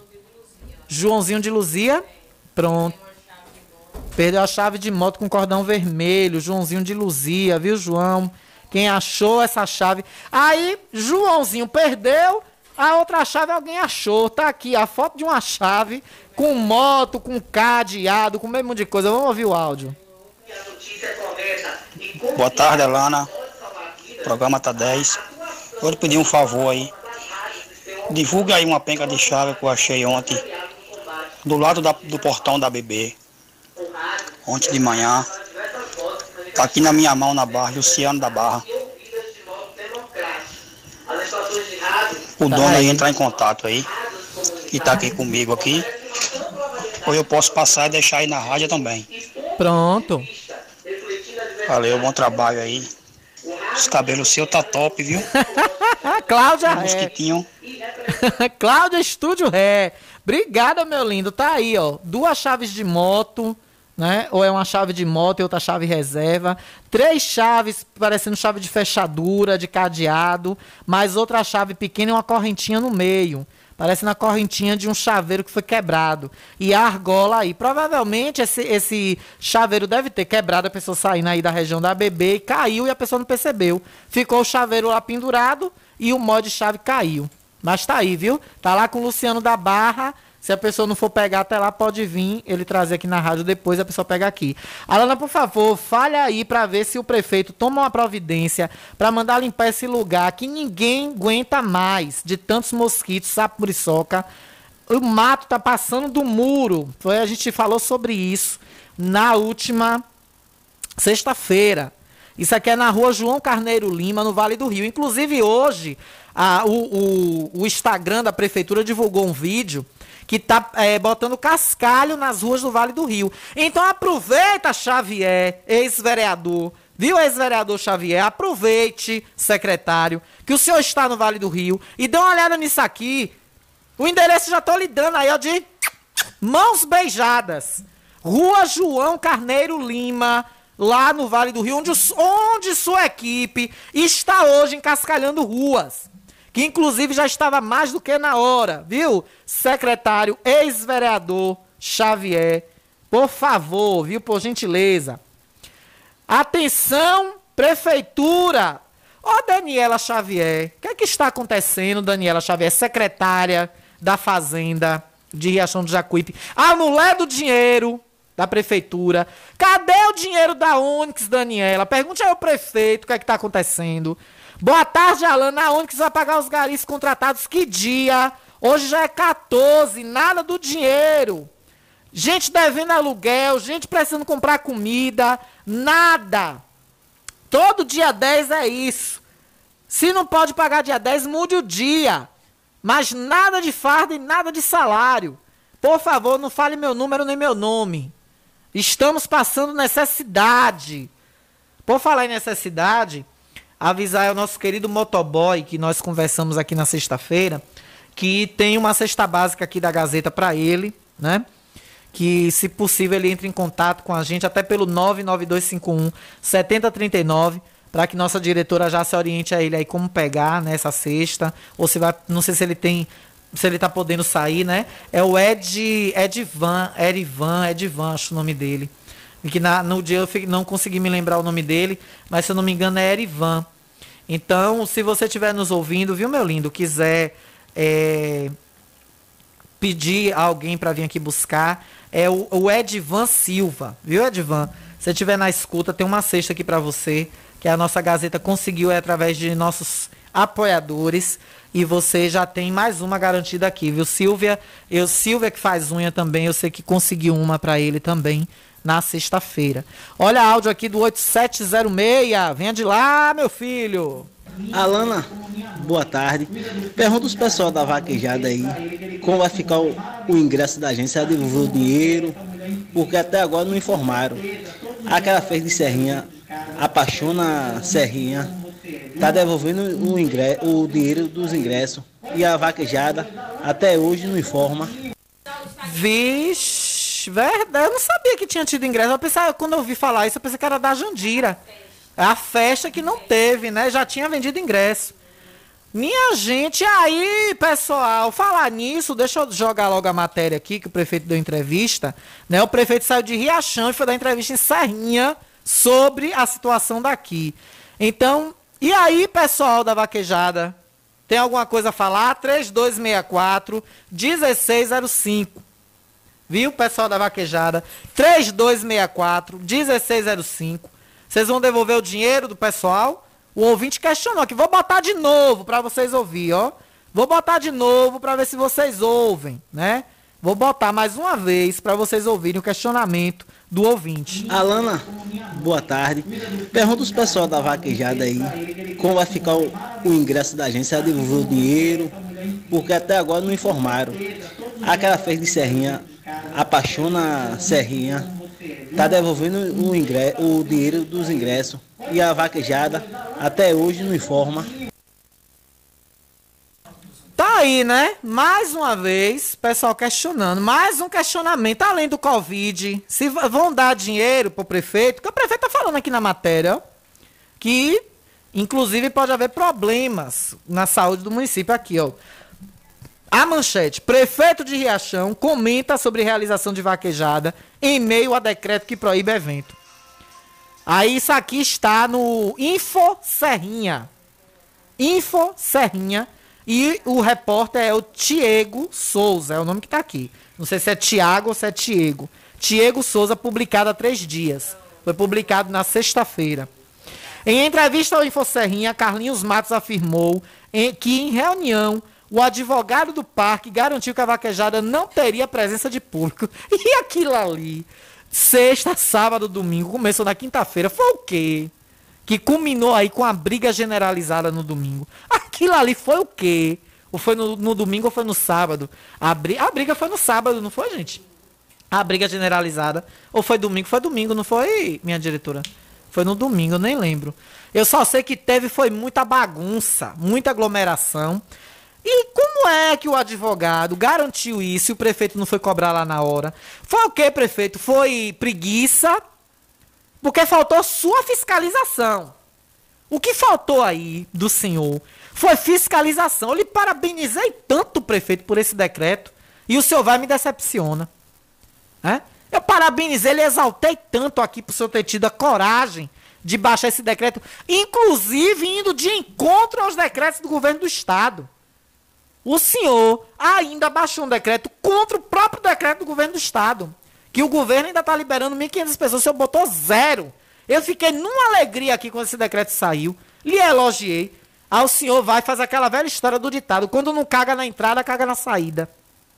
Joãozinho de Luzia, pronto. Perdeu a chave de moto com cordão vermelho, Joãozinho de Luzia, viu, João? Quem achou essa chave? Aí, Joãozinho perdeu, a outra chave alguém achou. Tá aqui a foto de uma chave com moto, com cadeado, com o mesmo de coisa. Vamos ouvir o áudio. Boa tarde, Alana. O programa tá 10. Vou lhe pedir um favor aí. Divulgue aí uma penca de chave que eu achei ontem. Do lado da, do portão da bebê. Ontem de manhã. Tá aqui na minha mão na barra, Luciano da Barra. O dono aí entrar em contato aí. Que tá aqui comigo aqui. Ou eu posso passar e deixar aí na rádio também. Pronto. Valeu, bom trabalho aí. Os cabelos seu tá top, viu? *laughs* Cláudia Ré. Mosquitinho. *laughs* Cláudia Estúdio Ré. Obrigada, meu lindo. Tá aí, ó. Duas chaves de moto, né? Ou é uma chave de moto e outra chave reserva. Três chaves, parecendo chave de fechadura, de cadeado. Mais outra chave pequena e uma correntinha no meio. Parece na correntinha de um chaveiro que foi quebrado. E a argola aí. Provavelmente esse, esse chaveiro deve ter quebrado, a pessoa saindo aí da região da bebê e caiu e a pessoa não percebeu. Ficou o chaveiro lá pendurado e o mod chave caiu. Mas tá aí, viu? Tá lá com o Luciano da Barra se a pessoa não for pegar até lá, pode vir ele trazer aqui na rádio depois a pessoa pega aqui. Alana, por favor, fale aí para ver se o prefeito toma uma providência para mandar limpar esse lugar que ninguém aguenta mais de tantos mosquitos, sapo muriçoca. O mato tá passando do muro. Foi a gente falou sobre isso na última sexta-feira. Isso aqui é na rua João Carneiro Lima, no Vale do Rio. Inclusive, hoje, a, o, o, o Instagram da prefeitura divulgou um vídeo que tá é, botando cascalho nas ruas do Vale do Rio. Então aproveita, Xavier, ex-vereador, viu, ex-vereador Xavier? Aproveite, secretário, que o senhor está no Vale do Rio e dê uma olhada nisso aqui. O endereço já estou lhe dando aí, ó, de mãos beijadas. Rua João Carneiro Lima, lá no Vale do Rio, onde, onde sua equipe está hoje encascalhando ruas que inclusive já estava mais do que na hora, viu? Secretário, ex-vereador Xavier, por favor, viu? Por gentileza. Atenção, prefeitura! Ó, oh, Daniela Xavier, o que é que está acontecendo, Daniela Xavier, secretária da Fazenda de Riachão do Jacuípe? A mulher do dinheiro da prefeitura. Cadê o dinheiro da Onix, Daniela? Pergunte ao prefeito o que é que está acontecendo. Boa tarde, Alana. Que você vai pagar os garis contratados? Que dia? Hoje já é 14, nada do dinheiro. Gente devendo aluguel, gente precisando comprar comida, nada. Todo dia 10 é isso. Se não pode pagar dia 10, mude o dia. Mas nada de farda e nada de salário. Por favor, não fale meu número nem meu nome. Estamos passando necessidade. Por falar em necessidade, avisar o nosso querido motoboy, que nós conversamos aqui na sexta-feira, que tem uma cesta básica aqui da Gazeta para ele, né? Que, se possível, ele entre em contato com a gente até pelo 99251 7039 para que nossa diretora já se oriente a ele aí como pegar nessa né, cesta, ou se vai, não sei se ele tem, se ele tá podendo sair, né? É o Ed, Edvan, Erivan, Edvan, acho o nome dele. Que na, no dia eu não consegui me lembrar o nome dele, mas se eu não me engano é Erivan. Então, se você estiver nos ouvindo, viu, meu lindo, quiser é, pedir alguém para vir aqui buscar, é o, o Edvan Silva, viu, Edvan? Se estiver na escuta, tem uma cesta aqui para você que a nossa Gazeta conseguiu é através de nossos apoiadores. E você já tem mais uma garantida aqui, viu? Silvia, eu Silvia que faz unha também, eu sei que conseguiu uma para ele também na sexta-feira. Olha áudio aqui do 8706. Venha de lá, meu filho. Alana, boa tarde. Pergunta os pessoal da vaquejada aí como vai ficar o, o ingresso da agência, se devolveu o dinheiro, porque até agora não informaram. Aquela fez de Serrinha apaixona Serrinha, tá devolvendo o, ingresso, o dinheiro dos ingressos e a vaquejada até hoje não informa. Vixe, verdade, eu não sabia que tinha tido ingresso. Eu pensava, quando eu ouvi falar isso, eu pensei que era da Jandira. É a festa que não teve, né? Já tinha vendido ingresso. Minha gente, aí, pessoal, falar nisso, deixa eu jogar logo a matéria aqui que o prefeito deu entrevista, né? O prefeito saiu de Riachão e foi dar entrevista em Serrinha sobre a situação daqui. Então, e aí, pessoal da vaquejada? Tem alguma coisa a falar? 3264 1605. Viu, pessoal da vaquejada? 3264 1605. Vocês vão devolver o dinheiro do pessoal? O ouvinte questionou aqui. Vou botar de novo para vocês ouvir, ó. Vou botar de novo para ver se vocês ouvem, né? Vou botar mais uma vez para vocês ouvirem o questionamento do ouvinte. Alana, boa tarde. Pergunta os pessoal da vaquejada aí como vai ficar o, o ingresso da agência, devolveu o dinheiro, porque até agora não informaram. Aquela fez de Serrinha, apaixona Serrinha, tá devolvendo o, ingresso, o dinheiro dos ingressos e a vaquejada até hoje não informa. Tá aí, né? Mais uma vez, pessoal questionando. Mais um questionamento, além do Covid. Se vão dar dinheiro pro prefeito, que o prefeito tá falando aqui na matéria, que inclusive pode haver problemas na saúde do município aqui, ó. A manchete: Prefeito de Riachão comenta sobre realização de vaquejada em meio a decreto que proíbe evento. Aí isso aqui está no Info Serrinha. Info Serrinha e o repórter é o Tiago Souza, é o nome que está aqui. Não sei se é Tiago ou se é Tiago. Tiago Souza, publicado há três dias. Foi publicado na sexta-feira. Em entrevista ao Infoserrinha, Carlinhos Matos afirmou que em reunião o advogado do parque garantiu que a vaquejada não teria presença de público. *laughs* E aquilo ali, sexta, sábado, domingo, começou na quinta-feira, foi o quê? que culminou aí com a briga generalizada no domingo. Aquilo ali foi o quê? Ou foi no, no domingo ou foi no sábado? A, bri a briga foi no sábado, não foi, gente? A briga generalizada. Ou foi domingo? Foi domingo, não foi, minha diretora? Foi no domingo, eu nem lembro. Eu só sei que teve foi muita bagunça, muita aglomeração. E como é que o advogado garantiu isso e o prefeito não foi cobrar lá na hora? Foi o que, prefeito? Foi preguiça? Porque faltou sua fiscalização. O que faltou aí do senhor foi fiscalização. Eu lhe parabenizei tanto, prefeito, por esse decreto. E o senhor vai me decepciona. É? Eu parabenizei, ele exaltei tanto aqui para o senhor ter tido a coragem de baixar esse decreto, inclusive indo de encontro aos decretos do governo do estado. O senhor ainda baixou um decreto contra o próprio decreto do governo do estado que o governo ainda está liberando 1.500 pessoas, o senhor botou zero. Eu fiquei numa alegria aqui quando esse decreto saiu, lhe elogiei. Aí o senhor vai e faz aquela velha história do ditado: quando não caga na entrada, caga na saída.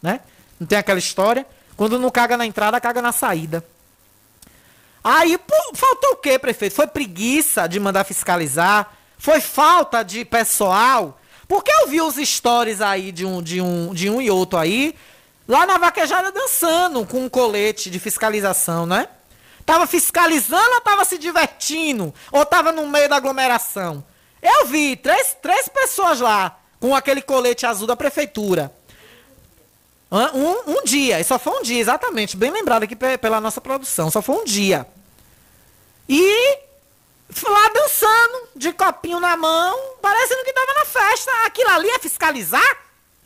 Né? Não tem aquela história? Quando não caga na entrada, caga na saída. Aí, pô, faltou o quê, prefeito? Foi preguiça de mandar fiscalizar? Foi falta de pessoal? Porque eu vi os stories aí de um, de um, de um e outro aí, Lá na vaquejada dançando com um colete de fiscalização, né? Tava fiscalizando ou tava se divertindo? Ou tava no meio da aglomeração? Eu vi três, três pessoas lá com aquele colete azul da prefeitura. Um, um dia, e só foi um dia, exatamente, bem lembrado aqui pela nossa produção, só foi um dia. E lá dançando, de copinho na mão, parecendo que tava na festa. Aquilo ali é fiscalizar?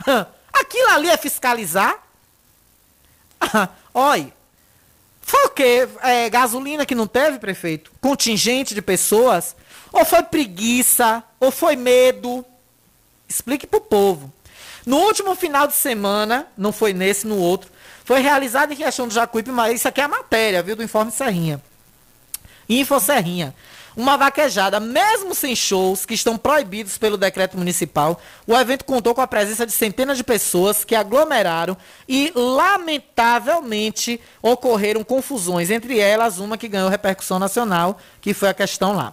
*laughs* Aquilo ali é fiscalizar? *laughs* Olha, foi o quê? É, gasolina que não teve, prefeito? Contingente de pessoas? Ou foi preguiça? Ou foi medo? Explique pro povo. No último final de semana, não foi nesse, no outro, foi realizado em Riachão do Jacuípe, mas isso aqui é a matéria, viu, do Informe Serrinha. Info Serrinha. Uma vaquejada, mesmo sem shows que estão proibidos pelo decreto municipal, o evento contou com a presença de centenas de pessoas que aglomeraram e, lamentavelmente, ocorreram confusões, entre elas uma que ganhou repercussão nacional, que foi a questão lá.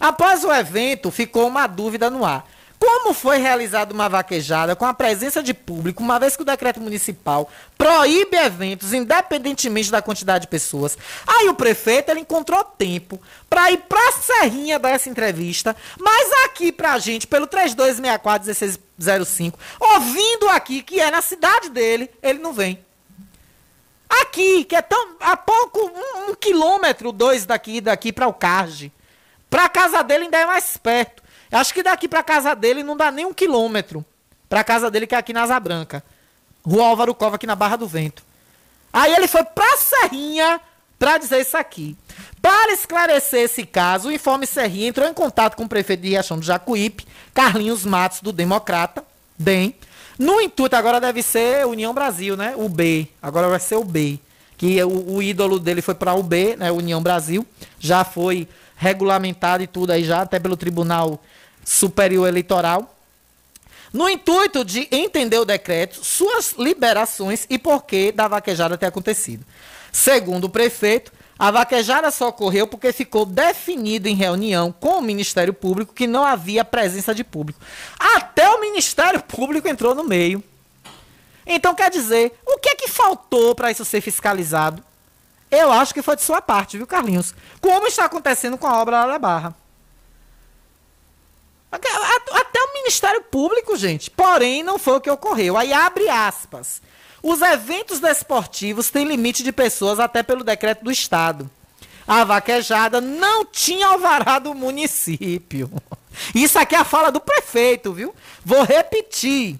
Após o evento, ficou uma dúvida no ar. Como foi realizada uma vaquejada com a presença de público, uma vez que o decreto municipal proíbe eventos independentemente da quantidade de pessoas? Aí o prefeito ele encontrou tempo para ir para a Serrinha essa entrevista, mas aqui para a gente, pelo 3264-1605, ouvindo aqui que é na cidade dele, ele não vem. Aqui, que é tão a pouco um, um quilômetro, dois daqui, daqui para o Carge. Para a casa dele ainda é mais perto. Acho que daqui pra casa dele não dá nem um quilômetro. Pra casa dele, que é aqui na Asa Branca. Rua Álvaro Cova, aqui na Barra do Vento. Aí ele foi pra Serrinha pra dizer isso aqui. Para esclarecer esse caso, o Informe Serrinha entrou em contato com o prefeito de Riachão do Jacuípe, Carlinhos Matos, do Democrata, DEM. No intuito, agora deve ser União Brasil, né? O B. Agora vai ser o B. Que o, o ídolo dele foi para o B, né? União Brasil. Já foi regulamentado e tudo aí já, até pelo Tribunal Superior Eleitoral, no intuito de entender o decreto, suas liberações e porquê da vaquejada ter acontecido. Segundo o prefeito, a vaquejada só ocorreu porque ficou definido em reunião com o Ministério Público que não havia presença de público. Até o Ministério *laughs* Público entrou no meio. Então, quer dizer, o que é que faltou para isso ser fiscalizado? Eu acho que foi de sua parte, viu, Carlinhos? Como está acontecendo com a obra lá da Barra. Até o Ministério Público, gente. Porém, não foi o que ocorreu. Aí abre aspas. Os eventos desportivos têm limite de pessoas até pelo decreto do Estado. A vaquejada não tinha alvará do município. Isso aqui é a fala do prefeito, viu? Vou repetir.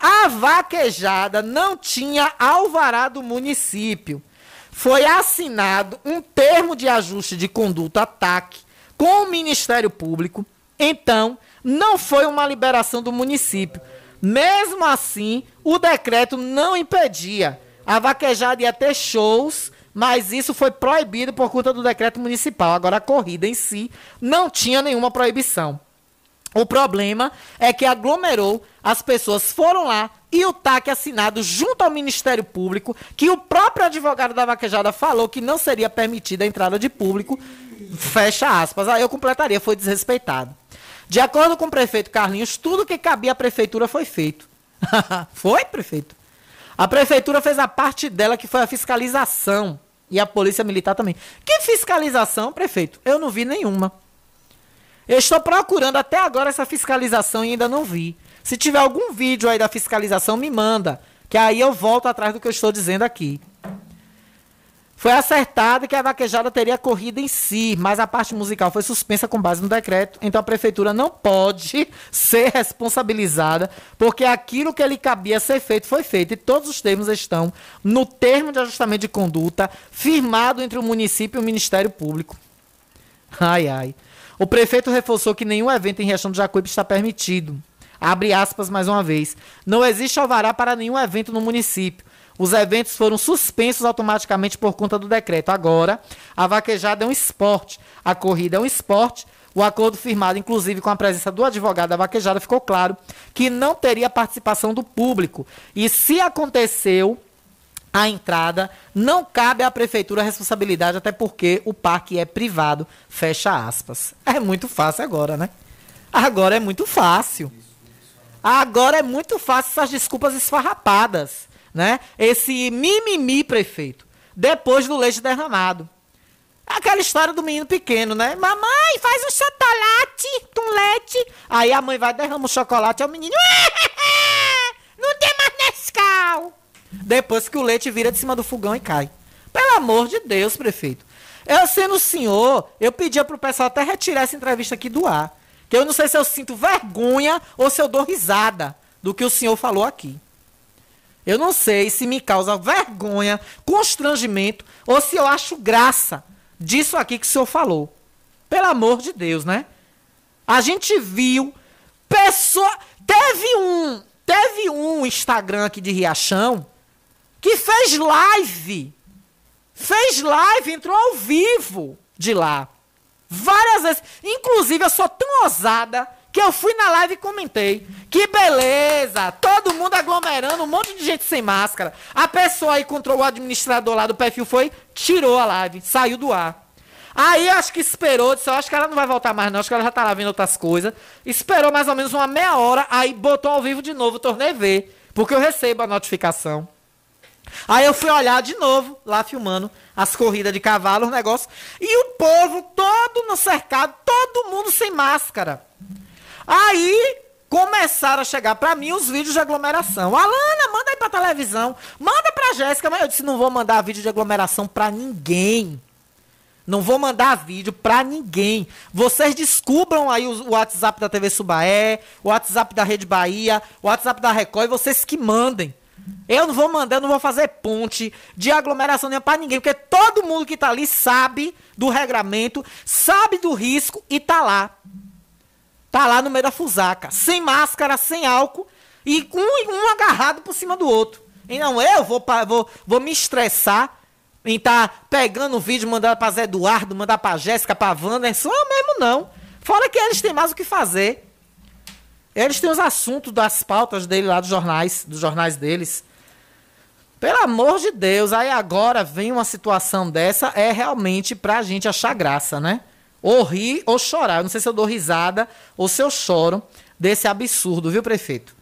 A vaquejada não tinha alvará do município. Foi assinado um termo de ajuste de conduta ataque com o Ministério Público então, não foi uma liberação do município. Mesmo assim, o decreto não impedia. A vaquejada ia ter shows, mas isso foi proibido por conta do decreto municipal. Agora, a corrida em si não tinha nenhuma proibição. O problema é que aglomerou, as pessoas foram lá e o TAC assinado junto ao Ministério Público, que o próprio advogado da vaquejada falou que não seria permitida a entrada de público, fecha aspas. Aí eu completaria, foi desrespeitado. De acordo com o prefeito Carlinhos, tudo que cabia à prefeitura foi feito. *laughs* foi, prefeito? A prefeitura fez a parte dela, que foi a fiscalização. E a polícia militar também. Que fiscalização, prefeito? Eu não vi nenhuma. Eu estou procurando até agora essa fiscalização e ainda não vi. Se tiver algum vídeo aí da fiscalização, me manda. Que aí eu volto atrás do que eu estou dizendo aqui. Foi acertado que a vaquejada teria corrido em si, mas a parte musical foi suspensa com base no decreto. Então a prefeitura não pode ser responsabilizada, porque aquilo que lhe cabia ser feito foi feito. E todos os termos estão no termo de ajustamento de conduta firmado entre o município e o Ministério Público. Ai, ai. O prefeito reforçou que nenhum evento em Riachão do Jacuípe está permitido. Abre aspas mais uma vez. Não existe alvará para nenhum evento no município. Os eventos foram suspensos automaticamente por conta do decreto. Agora, a vaquejada é um esporte, a corrida é um esporte. O acordo firmado, inclusive, com a presença do advogado da vaquejada, ficou claro que não teria participação do público. E se aconteceu a entrada, não cabe à prefeitura a responsabilidade, até porque o parque é privado. Fecha aspas. *laughs* É muito fácil agora, né? Agora é muito fácil. Agora é muito fácil essas desculpas esfarrapadas né? Esse mimimi, prefeito, depois do leite derramado. Aquela história do menino pequeno, né? Mamãe, faz um chocolate com leite. Aí a mãe vai derrama o chocolate ao menino. *laughs* Não tem mais Nescau. Depois que o leite vira de cima do fogão e cai. Pelo amor de Deus, prefeito. Eu sendo o senhor, eu pedia pro pessoal até retirar essa entrevista aqui do ar. Que eu não sei se eu sinto vergonha ou se eu dou risada do que o senhor falou aqui. Eu não sei se me causa vergonha, constrangimento ou se eu acho graça disso aqui que o senhor falou. Pelo amor de Deus, né? A gente viu pessoa. Teve um. Teve um Instagram aqui de Riachão que fez live. Fez live, entrou ao vivo de lá. Várias vezes. Inclusive, eu sou tão ousada que eu fui na live e comentei. Que beleza! Todo mundo aglomerando, um monte de gente sem máscara. A pessoa aí controlou o administrador lá do perfil, foi, tirou a live, saiu do ar. Aí acho que esperou, disse, acho que ela não vai voltar mais não, acho que ela já tá lá vendo outras coisas. Esperou mais ou menos uma meia hora, aí botou ao vivo de novo, tornei ver, porque eu recebo a notificação. Aí eu fui olhar de novo, lá filmando as corridas de cavalo, os negócios, e o povo todo no cercado, todo mundo sem máscara. Aí começaram a chegar para mim os vídeos de aglomeração. Alana, manda aí pra televisão. Manda pra Jéssica. Mas eu disse, não vou mandar vídeo de aglomeração pra ninguém. Não vou mandar vídeo pra ninguém. Vocês descubram aí o WhatsApp da TV Subaé, o WhatsApp da Rede Bahia, o WhatsApp da Record, vocês que mandem. Eu não vou mandar, eu não vou fazer ponte de aglomeração nenhuma pra ninguém, porque todo mundo que tá ali sabe do regramento, sabe do risco e tá lá. Tá lá no meio da fusaca, sem máscara, sem álcool e um, um agarrado por cima do outro. E não, eu vou, vou, vou me estressar em estar tá pegando o vídeo, mandando pra Zé Eduardo, mandar pra Jéssica, pra Wanda. Isso eu mesmo não. Fora que eles têm mais o que fazer. Eles têm os assuntos das pautas dele lá dos jornais, dos jornais deles. Pelo amor de Deus, aí agora vem uma situação dessa, é realmente pra gente achar graça, né? Ou rir ou chorar. Eu não sei se eu dou risada ou se eu choro desse absurdo, viu, prefeito?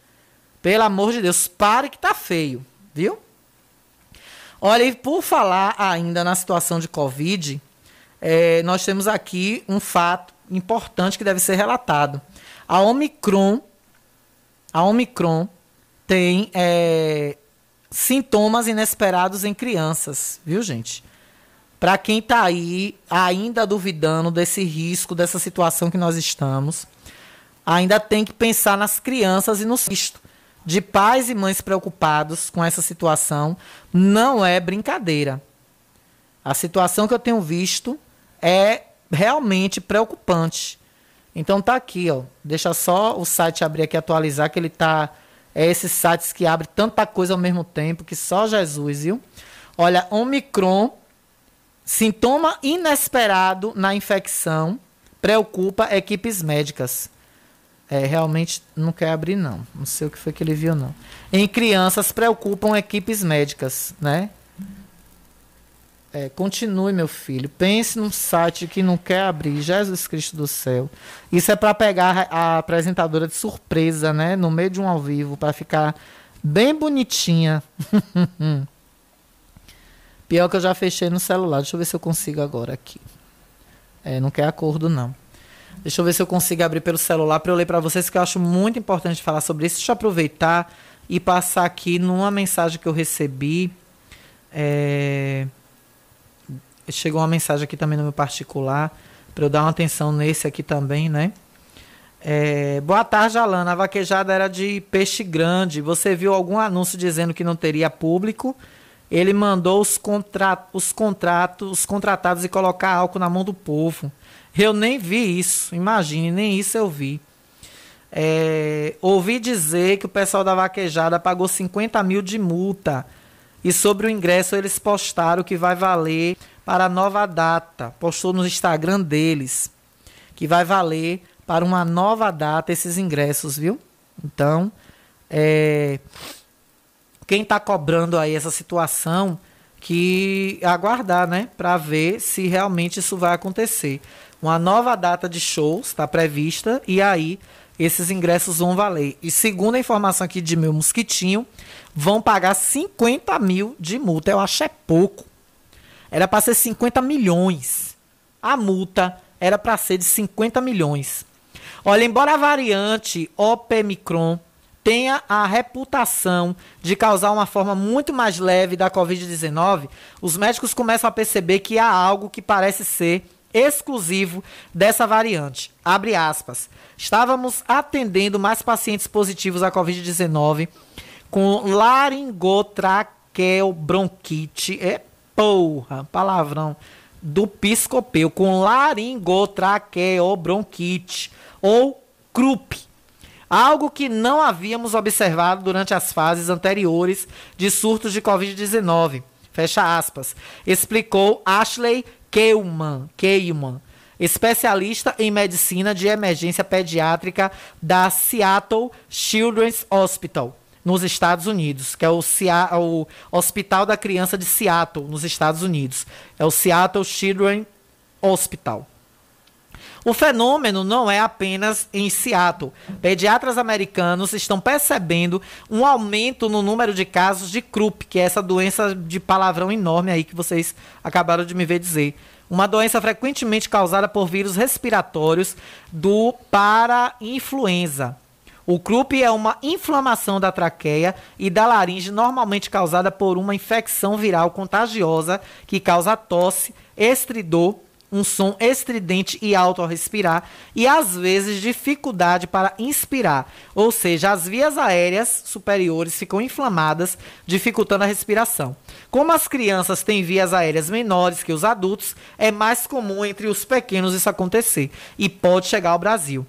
Pelo amor de Deus, pare que tá feio, viu? Olha, e por falar ainda na situação de Covid, é, nós temos aqui um fato importante que deve ser relatado. A Omicron, a Omicron tem é, sintomas inesperados em crianças, viu, gente? Para quem está aí ainda duvidando desse risco, dessa situação que nós estamos, ainda tem que pensar nas crianças e no visto de pais e mães preocupados com essa situação não é brincadeira. A situação que eu tenho visto é realmente preocupante. Então tá aqui, ó. Deixa só o site abrir aqui atualizar que ele tá é esses sites que abre tanta coisa ao mesmo tempo que só Jesus, viu? Olha, Omicron Sintoma inesperado na infecção preocupa equipes médicas. É, realmente não quer abrir, não. Não sei o que foi que ele viu, não. Em crianças preocupam equipes médicas, né? É, continue, meu filho. Pense num site que não quer abrir. Jesus Cristo do céu. Isso é para pegar a apresentadora de surpresa, né? No meio de um ao vivo, para ficar bem bonitinha. *laughs* Pior que eu já fechei no celular. Deixa eu ver se eu consigo agora aqui. É, não quer acordo, não. Deixa eu ver se eu consigo abrir pelo celular para eu ler para vocês, que eu acho muito importante falar sobre isso. Deixa eu aproveitar e passar aqui numa mensagem que eu recebi. É... Chegou uma mensagem aqui também no meu particular, para eu dar uma atenção nesse aqui também, né? É... Boa tarde, Alana. A vaquejada era de peixe grande. Você viu algum anúncio dizendo que não teria público? Ele mandou os, contra os contratos, os contratados e colocar álcool na mão do povo. Eu nem vi isso, imagine, nem isso eu vi. É, ouvi dizer que o pessoal da vaquejada pagou 50 mil de multa. E sobre o ingresso eles postaram que vai valer para a nova data. Postou no Instagram deles. Que vai valer para uma nova data esses ingressos, viu? Então, é, quem está cobrando aí essa situação que aguardar, né, para ver se realmente isso vai acontecer. Uma nova data de shows está prevista e aí esses ingressos vão valer. E segundo a informação aqui de meu mosquitinho, vão pagar 50 mil de multa. Eu acho é pouco. Era para ser 50 milhões. a multa era para ser de 50 milhões. Olha, embora a variante Opemicron tenha a reputação de causar uma forma muito mais leve da Covid-19, os médicos começam a perceber que há algo que parece ser exclusivo dessa variante. Abre aspas. Estávamos atendendo mais pacientes positivos à Covid-19 com laringotraqueobronquite. É porra, palavrão. Do piscopeu, com laringotraqueobronquite ou CRUP algo que não havíamos observado durante as fases anteriores de surtos de Covid-19. Fecha aspas. Explicou Ashley Keumann, especialista em medicina de emergência pediátrica da Seattle Children's Hospital, nos Estados Unidos, que é o, o Hospital da Criança de Seattle, nos Estados Unidos. É o Seattle Children's Hospital. O fenômeno não é apenas em Seattle. Pediatras americanos estão percebendo um aumento no número de casos de Krupp, que é essa doença de palavrão enorme aí que vocês acabaram de me ver dizer. Uma doença frequentemente causada por vírus respiratórios do para-influenza. O Krupp é uma inflamação da traqueia e da laringe normalmente causada por uma infecção viral contagiosa que causa tosse, estridor um som estridente e alto ao respirar e às vezes dificuldade para inspirar, ou seja, as vias aéreas superiores ficam inflamadas, dificultando a respiração. Como as crianças têm vias aéreas menores que os adultos, é mais comum entre os pequenos isso acontecer e pode chegar ao Brasil.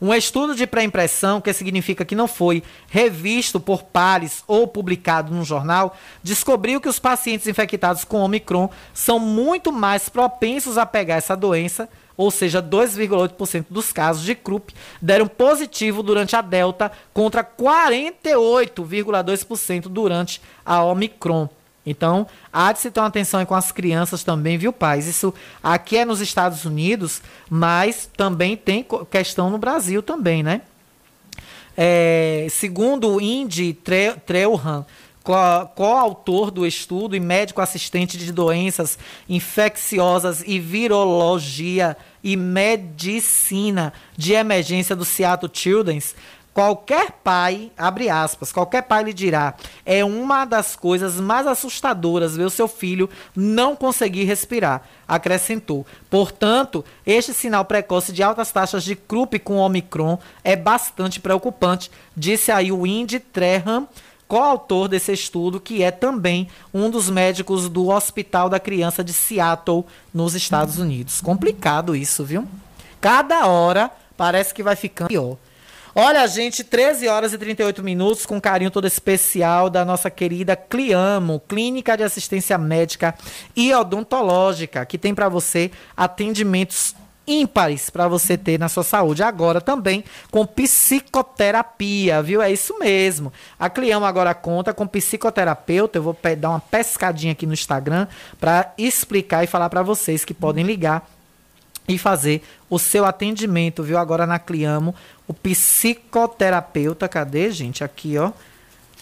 Um estudo de pré-impressão, que significa que não foi revisto por pares ou publicado num jornal, descobriu que os pacientes infectados com Omicron são muito mais propensos a pegar essa doença, ou seja, 2,8% dos casos de Krupp deram positivo durante a Delta contra 48,2% durante a Omicron. Então, há de se ter uma atenção com as crianças também, viu, pais? Isso aqui é nos Estados Unidos, mas também tem questão no Brasil também, né? É, segundo o Indy Treuhan, coautor do estudo e médico assistente de doenças infecciosas e virologia e medicina de emergência do Seattle Children's, Qualquer pai, abre aspas, qualquer pai lhe dirá, é uma das coisas mais assustadoras ver o seu filho não conseguir respirar, acrescentou. Portanto, este sinal precoce de altas taxas de Krupp com Omicron é bastante preocupante, disse aí o Indy Treham, coautor desse estudo, que é também um dos médicos do Hospital da Criança de Seattle, nos Estados Unidos. Complicado isso, viu? Cada hora parece que vai ficando pior. Olha, gente, 13 horas e 38 minutos, com carinho todo especial da nossa querida Cliamo, Clínica de Assistência Médica e Odontológica, que tem para você atendimentos ímpares para você ter na sua saúde. Agora também com psicoterapia, viu? É isso mesmo. A Cliamo agora conta com psicoterapeuta. Eu vou dar uma pescadinha aqui no Instagram para explicar e falar para vocês que podem ligar e fazer o seu atendimento, viu? Agora na Cliamo, o psicoterapeuta, cadê, gente? Aqui, ó.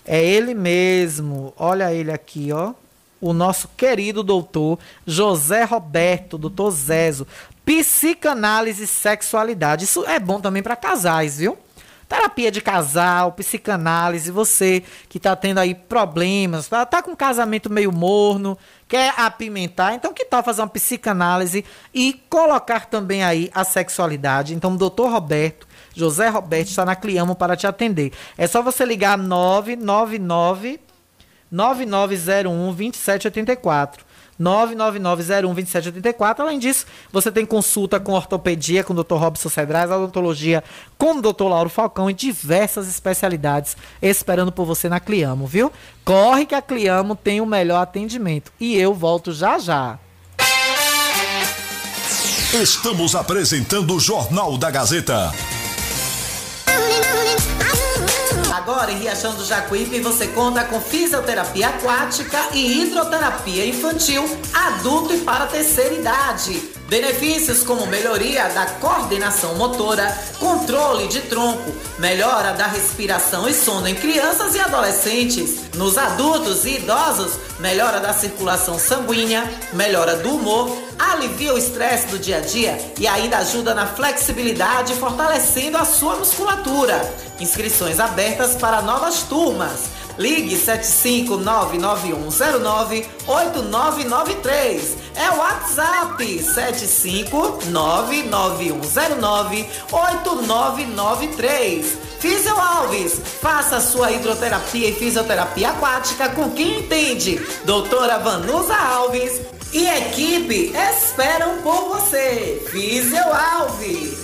É ele mesmo. Olha ele aqui, ó. O nosso querido doutor José Roberto, doutor Zezo. Psicanálise e sexualidade. Isso é bom também para casais, viu? Terapia de casal, psicanálise, você que tá tendo aí problemas, tá, tá com um casamento meio morno, quer apimentar, então que tal fazer uma psicanálise e colocar também aí a sexualidade? Então, doutor Roberto, José Roberto está na Cliamo para te atender. É só você ligar 999 9901 2784. 999012784. Além disso, você tem consulta com ortopedia com o Dr. Robson Cedrais, odontologia com o Dr. Lauro Falcão e diversas especialidades esperando por você na Cliamo, viu? Corre que a Cliamo tem o melhor atendimento. E eu volto já já. Estamos apresentando o Jornal da Gazeta. Agora em Riachão do Jacuípe você conta com fisioterapia aquática e hidroterapia infantil, adulto e para terceira idade Benefícios como melhoria da coordenação motora, controle de tronco, melhora da respiração e sono em crianças e adolescentes. Nos adultos e idosos, melhora da circulação sanguínea, melhora do humor, alivia o estresse do dia a dia e ainda ajuda na flexibilidade, fortalecendo a sua musculatura. Inscrições abertas para novas turmas. Ligue 75991098993. É o WhatsApp 75991098993. Físio Alves, faça sua hidroterapia e fisioterapia aquática com quem entende. Doutora Vanusa Alves e equipe esperam por você. Físio Alves.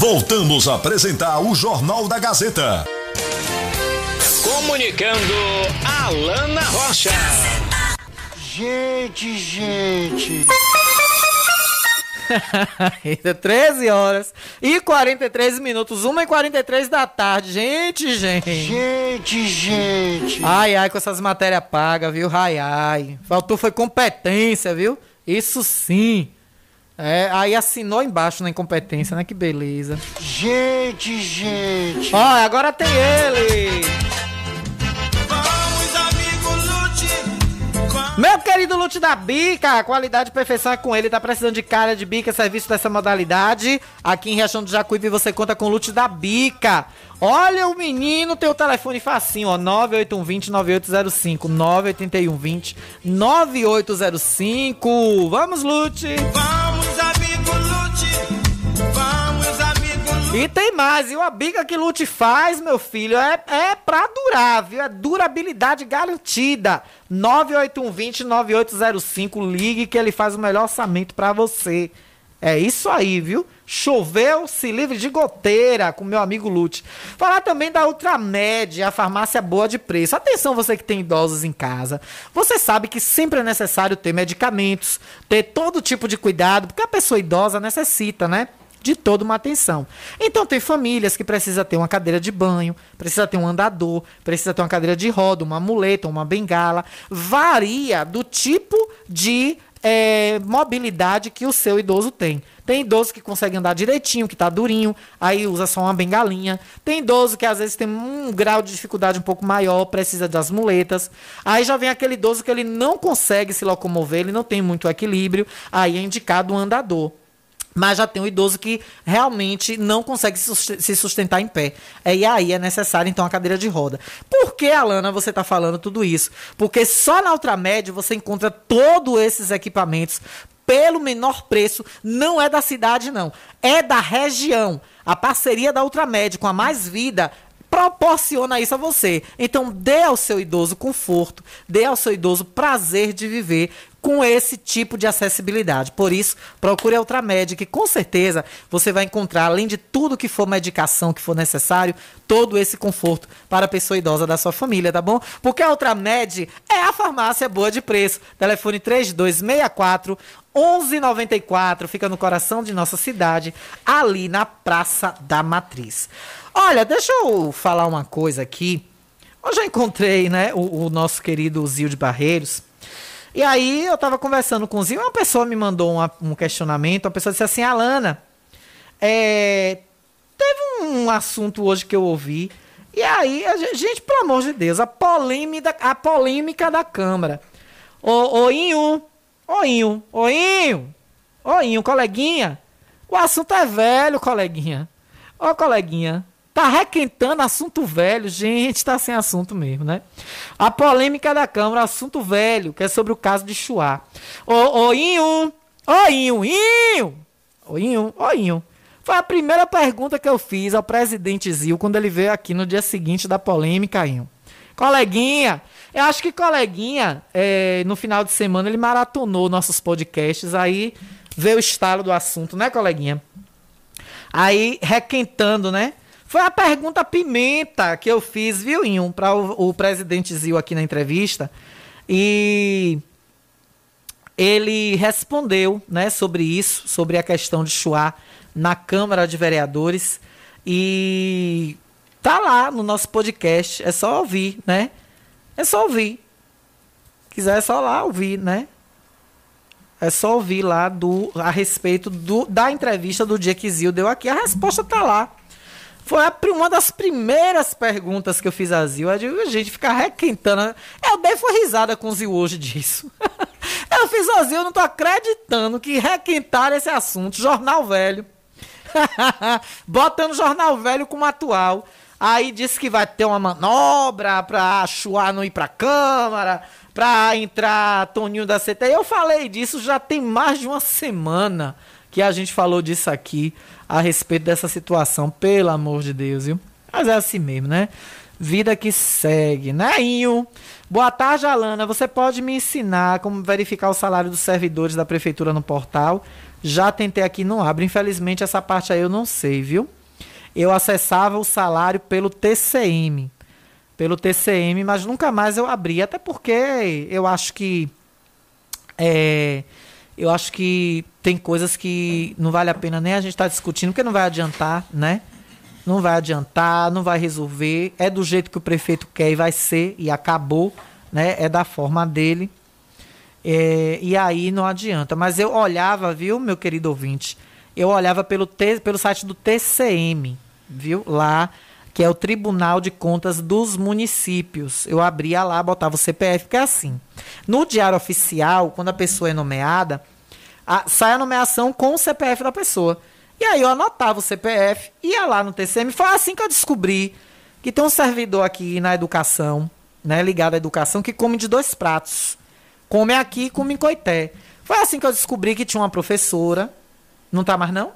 Voltamos a apresentar o Jornal da Gazeta. Comunicando Alana Rocha. Gente, gente. *laughs* Ainda 13 horas e 43 minutos, 1 e 43 da tarde. Gente, gente. Gente, gente. Ai, ai, com essas matérias pagas, viu? Ai, ai. Faltou foi competência, viu? Isso sim. É, aí assinou embaixo na incompetência, né? Que beleza. Gente, gente. Ó, agora tem ele. Meu querido Lute da Bica, qualidade e perfeição é com ele. Tá precisando de cara de bica, serviço dessa modalidade. Aqui em Riachão do Jacuípe você conta com Lute da Bica. Olha o menino, tem o telefone facinho, ó, 98120-9805, 98120-9805. Vamos, Lute! Vamos, amigo E tem mais, e uma bica que Lute faz, meu filho, é, é pra durar, viu? É durabilidade garantida. 98120-9805, ligue que ele faz o melhor orçamento pra você. É isso aí, viu? Choveu, se livre de goteira com meu amigo Lute. Falar também da Ultramed, a farmácia boa de preço. Atenção você que tem idosos em casa. Você sabe que sempre é necessário ter medicamentos, ter todo tipo de cuidado, porque a pessoa idosa necessita, né? De toda uma atenção. Então tem famílias que precisa ter uma cadeira de banho, precisa ter um andador, precisa ter uma cadeira de roda, uma muleta, uma bengala, varia do tipo de é, mobilidade que o seu idoso tem. Tem idoso que consegue andar direitinho, que tá durinho, aí usa só uma bengalinha. Tem idoso que às vezes tem um grau de dificuldade um pouco maior, precisa das muletas. Aí já vem aquele idoso que ele não consegue se locomover, ele não tem muito equilíbrio, aí é indicado um andador. Mas já tem o idoso que realmente não consegue se sustentar em pé. É, e aí é necessário, então, a cadeira de roda. Por que, Alana, você está falando tudo isso? Porque só na Ultramed você encontra todos esses equipamentos pelo menor preço. Não é da cidade, não. É da região. A parceria da Ultramed com a Mais Vida proporciona isso a você. Então, dê ao seu idoso conforto, dê ao seu idoso prazer de viver com esse tipo de acessibilidade. Por isso, procure a Ultramed, que com certeza você vai encontrar, além de tudo que for medicação que for necessário, todo esse conforto para a pessoa idosa da sua família, tá bom? Porque a Ultramed é a farmácia boa de preço. Telefone 3264 1194, fica no coração de nossa cidade, ali na Praça da Matriz. Olha, deixa eu falar uma coisa aqui. Eu já encontrei, né, o, o nosso querido Zil de Barreiros. E aí eu tava conversando com o Zil, uma pessoa me mandou uma, um questionamento, a pessoa disse assim, Alana, é, teve um assunto hoje que eu ouvi, e aí, gente, gente, pelo amor de Deus, a polêmica, a polêmica da Câmara. Ô, ô Inho, ô Inho, ô Inho, ô Inho, coleguinha, o assunto é velho, coleguinha. Ô, coleguinha, Tá requentando assunto velho. Gente, tá sem assunto mesmo, né? A polêmica da Câmara, assunto velho, que é sobre o caso de Chuá. Ô, ô, Inho! Ô, Inho! Inho! Ô, Inho! Ô, Inho! Foi a primeira pergunta que eu fiz ao presidente Zil quando ele veio aqui no dia seguinte da polêmica, Inho. Coleguinha, eu acho que coleguinha, é, no final de semana, ele maratonou nossos podcasts, aí veio o estalo do assunto, né, coleguinha? Aí, requentando, né? Foi a pergunta pimenta que eu fiz, viu, Inho, para o, o presidente Zil aqui na entrevista. E ele respondeu né, sobre isso, sobre a questão de Chuá na Câmara de Vereadores. E tá lá no nosso podcast. É só ouvir, né? É só ouvir. Quiser é só lá ouvir, né? É só ouvir lá do, a respeito do, da entrevista do dia que Zil deu aqui. A resposta tá lá. Foi uma das primeiras perguntas que eu fiz a Zil. A gente ficar requentando. Eu dei foi risada com o Zil hoje disso. *laughs* eu fiz a Zil, não tô acreditando que requentaram esse assunto. Jornal velho. *laughs* Botando jornal velho como atual. Aí disse que vai ter uma manobra pra Chuá não ir pra Câmara, pra entrar Toninho da CT. Eu falei disso já tem mais de uma semana que a gente falou disso aqui a respeito dessa situação, pelo amor de Deus, viu? Mas é assim mesmo, né? Vida que segue, né, Inho? Boa tarde, Alana. Você pode me ensinar como verificar o salário dos servidores da prefeitura no portal? Já tentei aqui, não abre. Infelizmente, essa parte aí eu não sei, viu? Eu acessava o salário pelo TCM. Pelo TCM, mas nunca mais eu abri. Até porque eu acho que. É, eu acho que tem coisas que não vale a pena nem a gente estar tá discutindo, porque não vai adiantar, né? Não vai adiantar, não vai resolver. É do jeito que o prefeito quer e vai ser, e acabou, né? É da forma dele. É, e aí não adianta. Mas eu olhava, viu, meu querido ouvinte? Eu olhava pelo, pelo site do TCM, viu? Lá, que é o Tribunal de Contas dos Municípios. Eu abria lá, botava o CPF, que é assim. No diário oficial, quando a pessoa é nomeada, a, sai a nomeação com o CPF da pessoa. E aí eu anotava o CPF, ia lá no TCM. Foi assim que eu descobri que tem um servidor aqui na educação, né, ligado à educação, que come de dois pratos. Come aqui e come em Coité. Foi assim que eu descobri que tinha uma professora. Não tá mais não?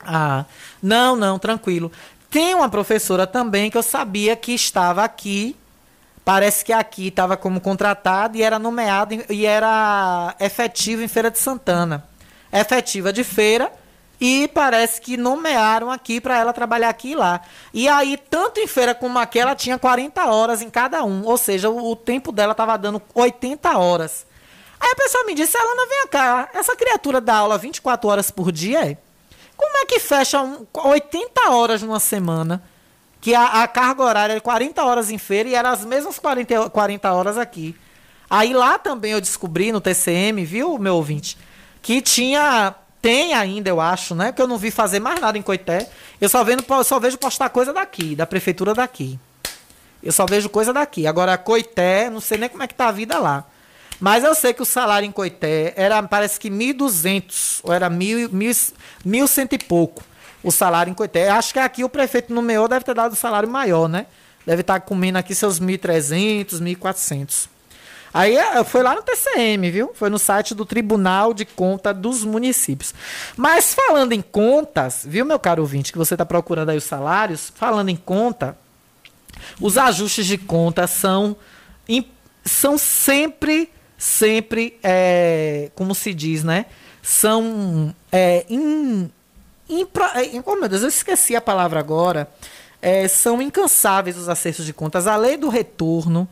Ah, não, não, tranquilo. Tem uma professora também que eu sabia que estava aqui Parece que aqui estava como contratado e era nomeado e era efetivo em Feira de Santana. Efetiva de feira e parece que nomearam aqui para ela trabalhar aqui e lá. E aí, tanto em feira como aqui, ela tinha 40 horas em cada um. Ou seja, o, o tempo dela estava dando 80 horas. Aí a pessoa me disse, Alana, vem cá, essa criatura dá aula 24 horas por dia, é? Como é que fecha um, 80 horas numa semana? Que a, a, carga horária era 40 horas em feira e eram as mesmas 40, 40 horas aqui. Aí lá também eu descobri no TCM, viu, meu ouvinte, que tinha tem ainda, eu acho, né? Porque eu não vi fazer mais nada em Coité. Eu só, vendo, só vejo postar coisa daqui, da prefeitura daqui. Eu só vejo coisa daqui. Agora, Coité, não sei nem como é que tá a vida lá. Mas eu sei que o salário em Coité era, parece que 1.200, ou era 1.100 e pouco o salário em Coité. Acho que aqui o prefeito nomeou deve ter dado um salário maior, né? Deve estar tá comendo aqui seus 1.300, 1.400. Aí é, foi lá no TCM, viu? Foi no site do Tribunal de Conta dos Municípios. Mas falando em contas, viu, meu caro ouvinte, que você está procurando aí os salários? Falando em conta, os ajustes de conta são, são sempre, sempre, é, como se diz, né? São é, in, é, oh meu Deus, eu esqueci a palavra agora. É, são incansáveis os acertos de contas. A lei do retorno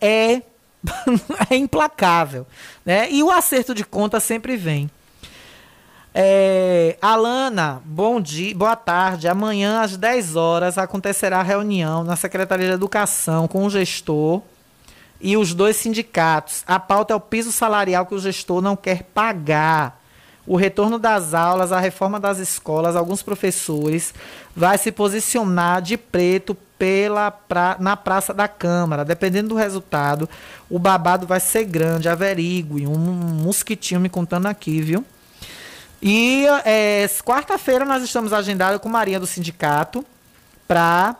é *laughs* é implacável. Né? E o acerto de conta sempre vem. É, Alana, bom dia, boa tarde. Amanhã às 10 horas acontecerá a reunião na Secretaria de Educação com o gestor e os dois sindicatos. A pauta é o piso salarial que o gestor não quer pagar. O retorno das aulas, a reforma das escolas, alguns professores vai se posicionar de preto pela pra, na Praça da Câmara. Dependendo do resultado, o babado vai ser grande, averigue. Um mosquitinho me contando aqui, viu? E é, quarta-feira nós estamos agendados com Maria do Sindicato para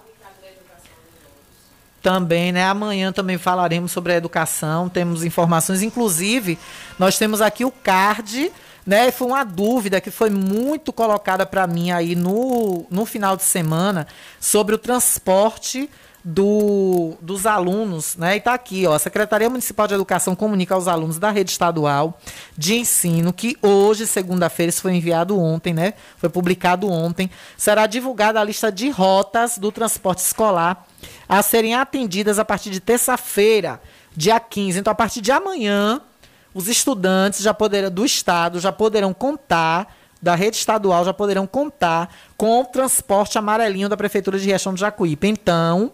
também, né? Amanhã também falaremos sobre a educação, temos informações, inclusive nós temos aqui o card né? Foi uma dúvida que foi muito colocada para mim aí no, no final de semana sobre o transporte do, dos alunos, né? E tá aqui, ó, a Secretaria Municipal de Educação comunica aos alunos da rede estadual de ensino que hoje, segunda-feira, isso foi enviado ontem, né? Foi publicado ontem, será divulgada a lista de rotas do transporte escolar a serem atendidas a partir de terça-feira, dia 15. Então, a partir de amanhã, os estudantes já poderão, do Estado já poderão contar, da rede estadual já poderão contar com o transporte amarelinho da Prefeitura de Riachão do Jacuípe. Então,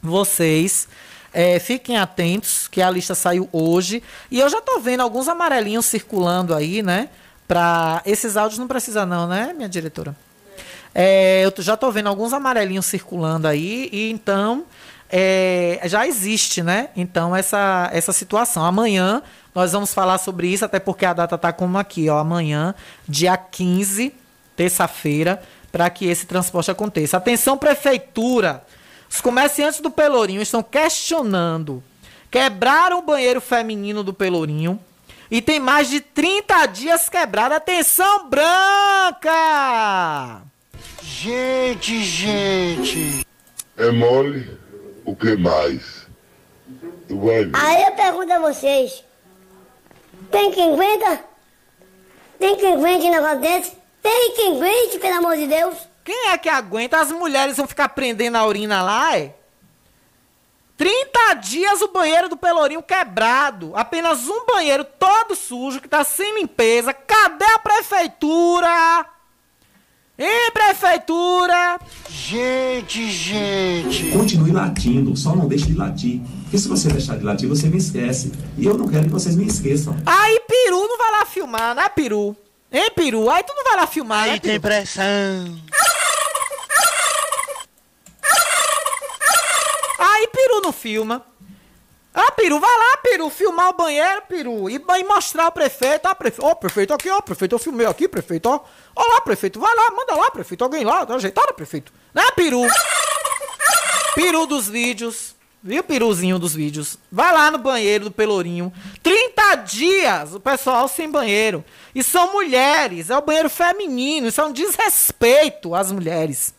vocês é, fiquem atentos, que a lista saiu hoje. E eu já estou vendo alguns amarelinhos circulando aí, né? Para esses áudios não precisa não, né, minha diretora? É, eu já estou vendo alguns amarelinhos circulando aí, e então é, já existe, né? Então, essa, essa situação. Amanhã nós vamos falar sobre isso, até porque a data está como aqui, ó, amanhã, dia 15, terça-feira, para que esse transporte aconteça. Atenção, prefeitura! Os comerciantes do Pelourinho estão questionando. Quebraram o banheiro feminino do Pelourinho e tem mais de 30 dias quebrado. Atenção, branca! Gente, gente. É mole? O que mais? Tu vai ver. Aí eu pergunto a vocês. Tem quem aguenta? Tem quem aguente um negócio desse? Tem quem aguente, pelo amor de Deus? Quem é que aguenta? As mulheres vão ficar prendendo a urina lá, é? 30 dias o banheiro do Pelourinho quebrado. Apenas um banheiro todo sujo que tá sem limpeza. Cadê a prefeitura? Ei, prefeitura! Gente, gente! Continue latindo, só não deixe de latir. Porque se você deixar de latir, você me esquece. E eu não quero que vocês me esqueçam. Aí, Peru não vai lá filmar, né, Peru? Hein, Peru? Aí tu não vai lá filmar, Aí né, tem pressão. Aí, Peru não filma. Ah, Peru, vai lá, Peru, filmar o banheiro, Peru, e, e mostrar ao prefeito. Ah, prefeito, ó, prefeito aqui, ó, prefeito, eu filmei aqui, prefeito, ó. Ó lá, prefeito, vai lá, manda lá, prefeito, alguém lá, tá ajeitado, prefeito. Né, Peru? Peru dos vídeos, viu, Peruzinho dos vídeos? Vai lá no banheiro do Pelourinho. 30 dias o pessoal sem banheiro. E são mulheres, é o banheiro feminino, isso é um desrespeito às mulheres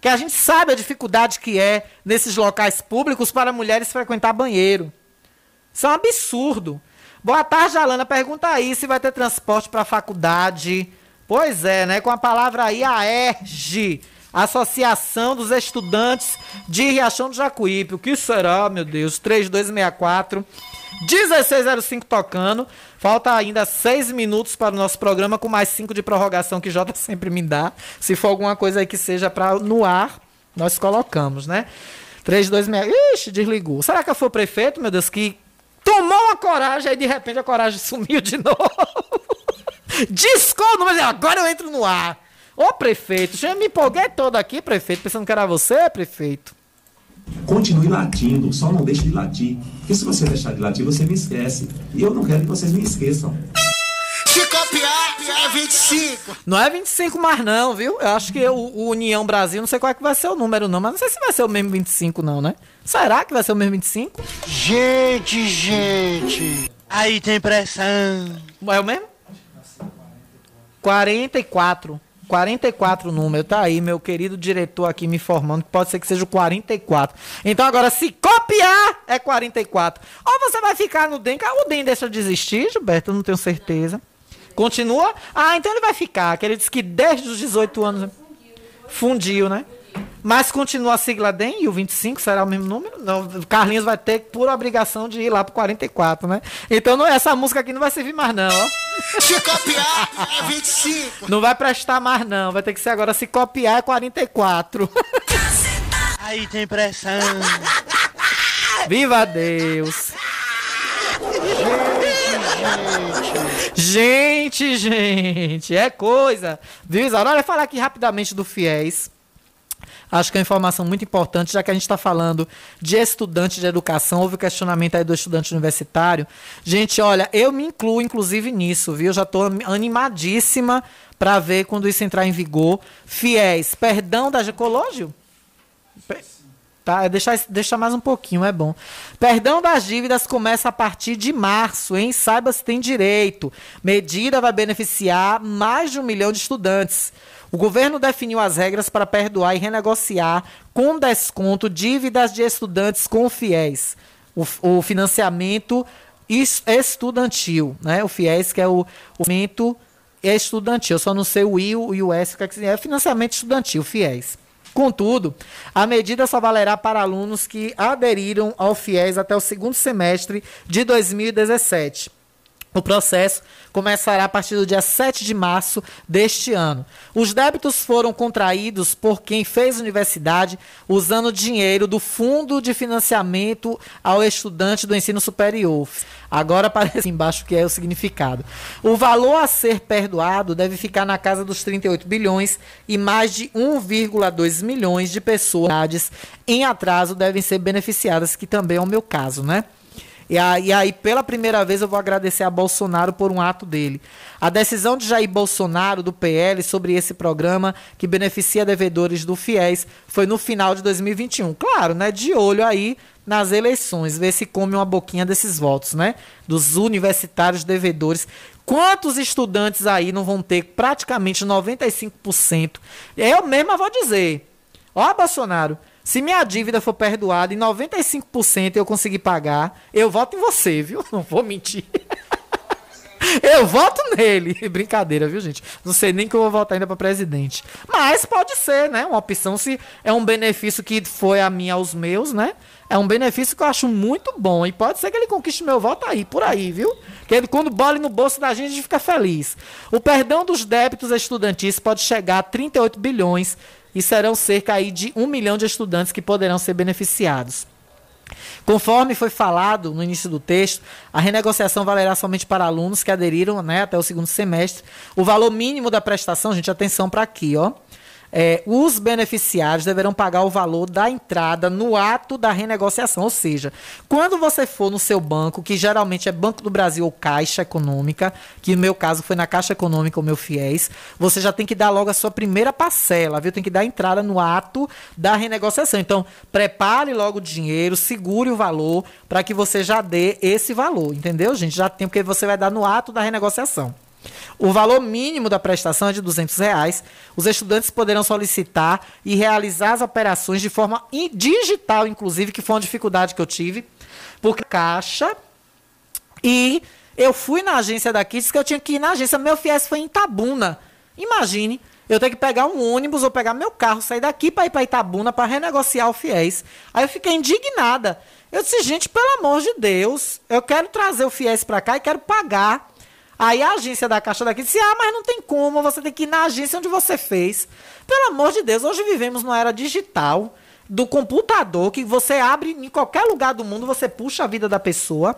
que a gente sabe a dificuldade que é nesses locais públicos para mulheres frequentar banheiro. Isso é um absurdo. Boa tarde, Alana. Pergunta aí se vai ter transporte para a faculdade. Pois é, né? Com a palavra aí, a ERG, Associação dos Estudantes de Riachão do Jacuípe. O que será, meu Deus? 3264 1605 tocando. Falta ainda seis minutos para o nosso programa, com mais cinco de prorrogação que Jota *laughs* sempre me dá. Se for alguma coisa aí que seja para no ar, nós colocamos, né? 326. Ixi, desligou. Será que foi o prefeito, meu Deus, que tomou uma coragem, aí de repente a coragem *laughs* sumiu de novo. Discou número, agora eu entro no ar. Ô prefeito, já me empolguei todo aqui, prefeito, pensando que era você, prefeito. Continue latindo, só não deixe de latir. Porque se você deixar de latir, você me esquece. E eu não quero que vocês me esqueçam. Se copiar, é 25. Não é 25 mais não, viu? Eu acho que o, o União Brasil, não sei qual é que vai ser o número não, mas não sei se vai ser o mesmo 25 não, né? Será que vai ser o mesmo 25? Gente, gente. Aí tem pressão. É o mesmo? 44. 44 número, tá aí, meu querido diretor aqui me informando que pode ser que seja o 44. Então agora, se copiar, é 44. Ou você vai ficar no DEM, o DEM deixa de existir, Gilberto, eu não tenho certeza. Continua? Ah, então ele vai ficar, que ele disse que desde os 18 anos fundiu, né? Mas continua a sigla DEM e o 25 será o mesmo número? Não, Carlinhos vai ter por obrigação de ir lá pro 44, né? Então não, essa música aqui não vai servir mais não, ó. Se copiar, é 25. Não vai prestar mais não, vai ter que ser agora se copiar é 44. *laughs* Aí tem pressão. Viva Deus! Gente, gente, é coisa. Viu, Isaura? Olha, falar aqui rapidamente do FIES. Acho que é uma informação muito importante, já que a gente está falando de estudante de educação, houve questionamento aí do estudante universitário. Gente, olha, eu me incluo, inclusive, nisso, viu? Já estou animadíssima para ver quando isso entrar em vigor. Fiéis, perdão da Gicológio? Tá, deixa, deixa mais um pouquinho, é bom. Perdão das dívidas começa a partir de março, hein? Saiba se tem direito. Medida vai beneficiar mais de um milhão de estudantes. O governo definiu as regras para perdoar e renegociar com desconto dívidas de estudantes com fiéis. O, o financiamento estudantil, né? O FIES, que é o, o financiamento estudantil. Eu só não sei o I e o S, que é financiamento estudantil, FIES. Contudo, a medida só valerá para alunos que aderiram ao FIES até o segundo semestre de 2017. O processo começará a partir do dia 7 de março deste ano. Os débitos foram contraídos por quem fez universidade usando dinheiro do Fundo de Financiamento ao Estudante do Ensino Superior. Agora aparece embaixo que é o significado. O valor a ser perdoado deve ficar na casa dos 38 bilhões e mais de 1,2 milhões de pessoas em atraso devem ser beneficiadas, que também é o meu caso, né? E aí, pela primeira vez, eu vou agradecer a Bolsonaro por um ato dele. A decisão de Jair Bolsonaro, do PL, sobre esse programa que beneficia devedores do FIES foi no final de 2021. Claro, né? De olho aí nas eleições, ver se come uma boquinha desses votos, né? Dos universitários devedores. Quantos estudantes aí não vão ter praticamente 95%? Eu mesma vou dizer. Ó, Bolsonaro, se minha dívida for perdoada em 95% eu conseguir pagar, eu voto em você, viu? *laughs* Não vou mentir. Eu voto nele. *laughs* Brincadeira, viu, gente? Não sei nem que eu vou votar ainda para presidente. Mas pode ser, né? Uma opção se é um benefício que foi a mim aos meus, né? É um benefício que eu acho muito bom. E pode ser que ele conquiste meu voto aí, por aí, viu? Que ele, quando bole no bolso da gente, a gente fica feliz. O perdão dos débitos estudantis pode chegar a 38 bilhões e serão cerca aí de um milhão de estudantes que poderão ser beneficiados. Conforme foi falado no início do texto, a renegociação valerá somente para alunos que aderiram né, até o segundo semestre. O valor mínimo da prestação, gente, atenção para aqui, ó é, os beneficiários deverão pagar o valor da entrada no ato da renegociação. Ou seja, quando você for no seu banco, que geralmente é Banco do Brasil ou Caixa Econômica, que no meu caso foi na Caixa Econômica o meu FIES, você já tem que dar logo a sua primeira parcela, viu? Tem que dar entrada no ato da renegociação. Então, prepare logo o dinheiro, segure o valor para que você já dê esse valor, entendeu, gente? Já tem, porque você vai dar no ato da renegociação. O valor mínimo da prestação é de 200 reais. Os estudantes poderão solicitar e realizar as operações de forma digital, inclusive, que foi uma dificuldade que eu tive, porque caixa e eu fui na agência daqui, disse que eu tinha que ir na agência, meu FIES foi em Itabuna. Imagine, eu tenho que pegar um ônibus ou pegar meu carro, sair daqui para ir para Itabuna para renegociar o FIES. Aí eu fiquei indignada. Eu disse, gente, pelo amor de Deus, eu quero trazer o FIES para cá e quero pagar. Aí a agência da Caixa daqui disse: Ah, mas não tem como, você tem que ir na agência onde você fez. Pelo amor de Deus, hoje vivemos numa era digital do computador que você abre em qualquer lugar do mundo, você puxa a vida da pessoa.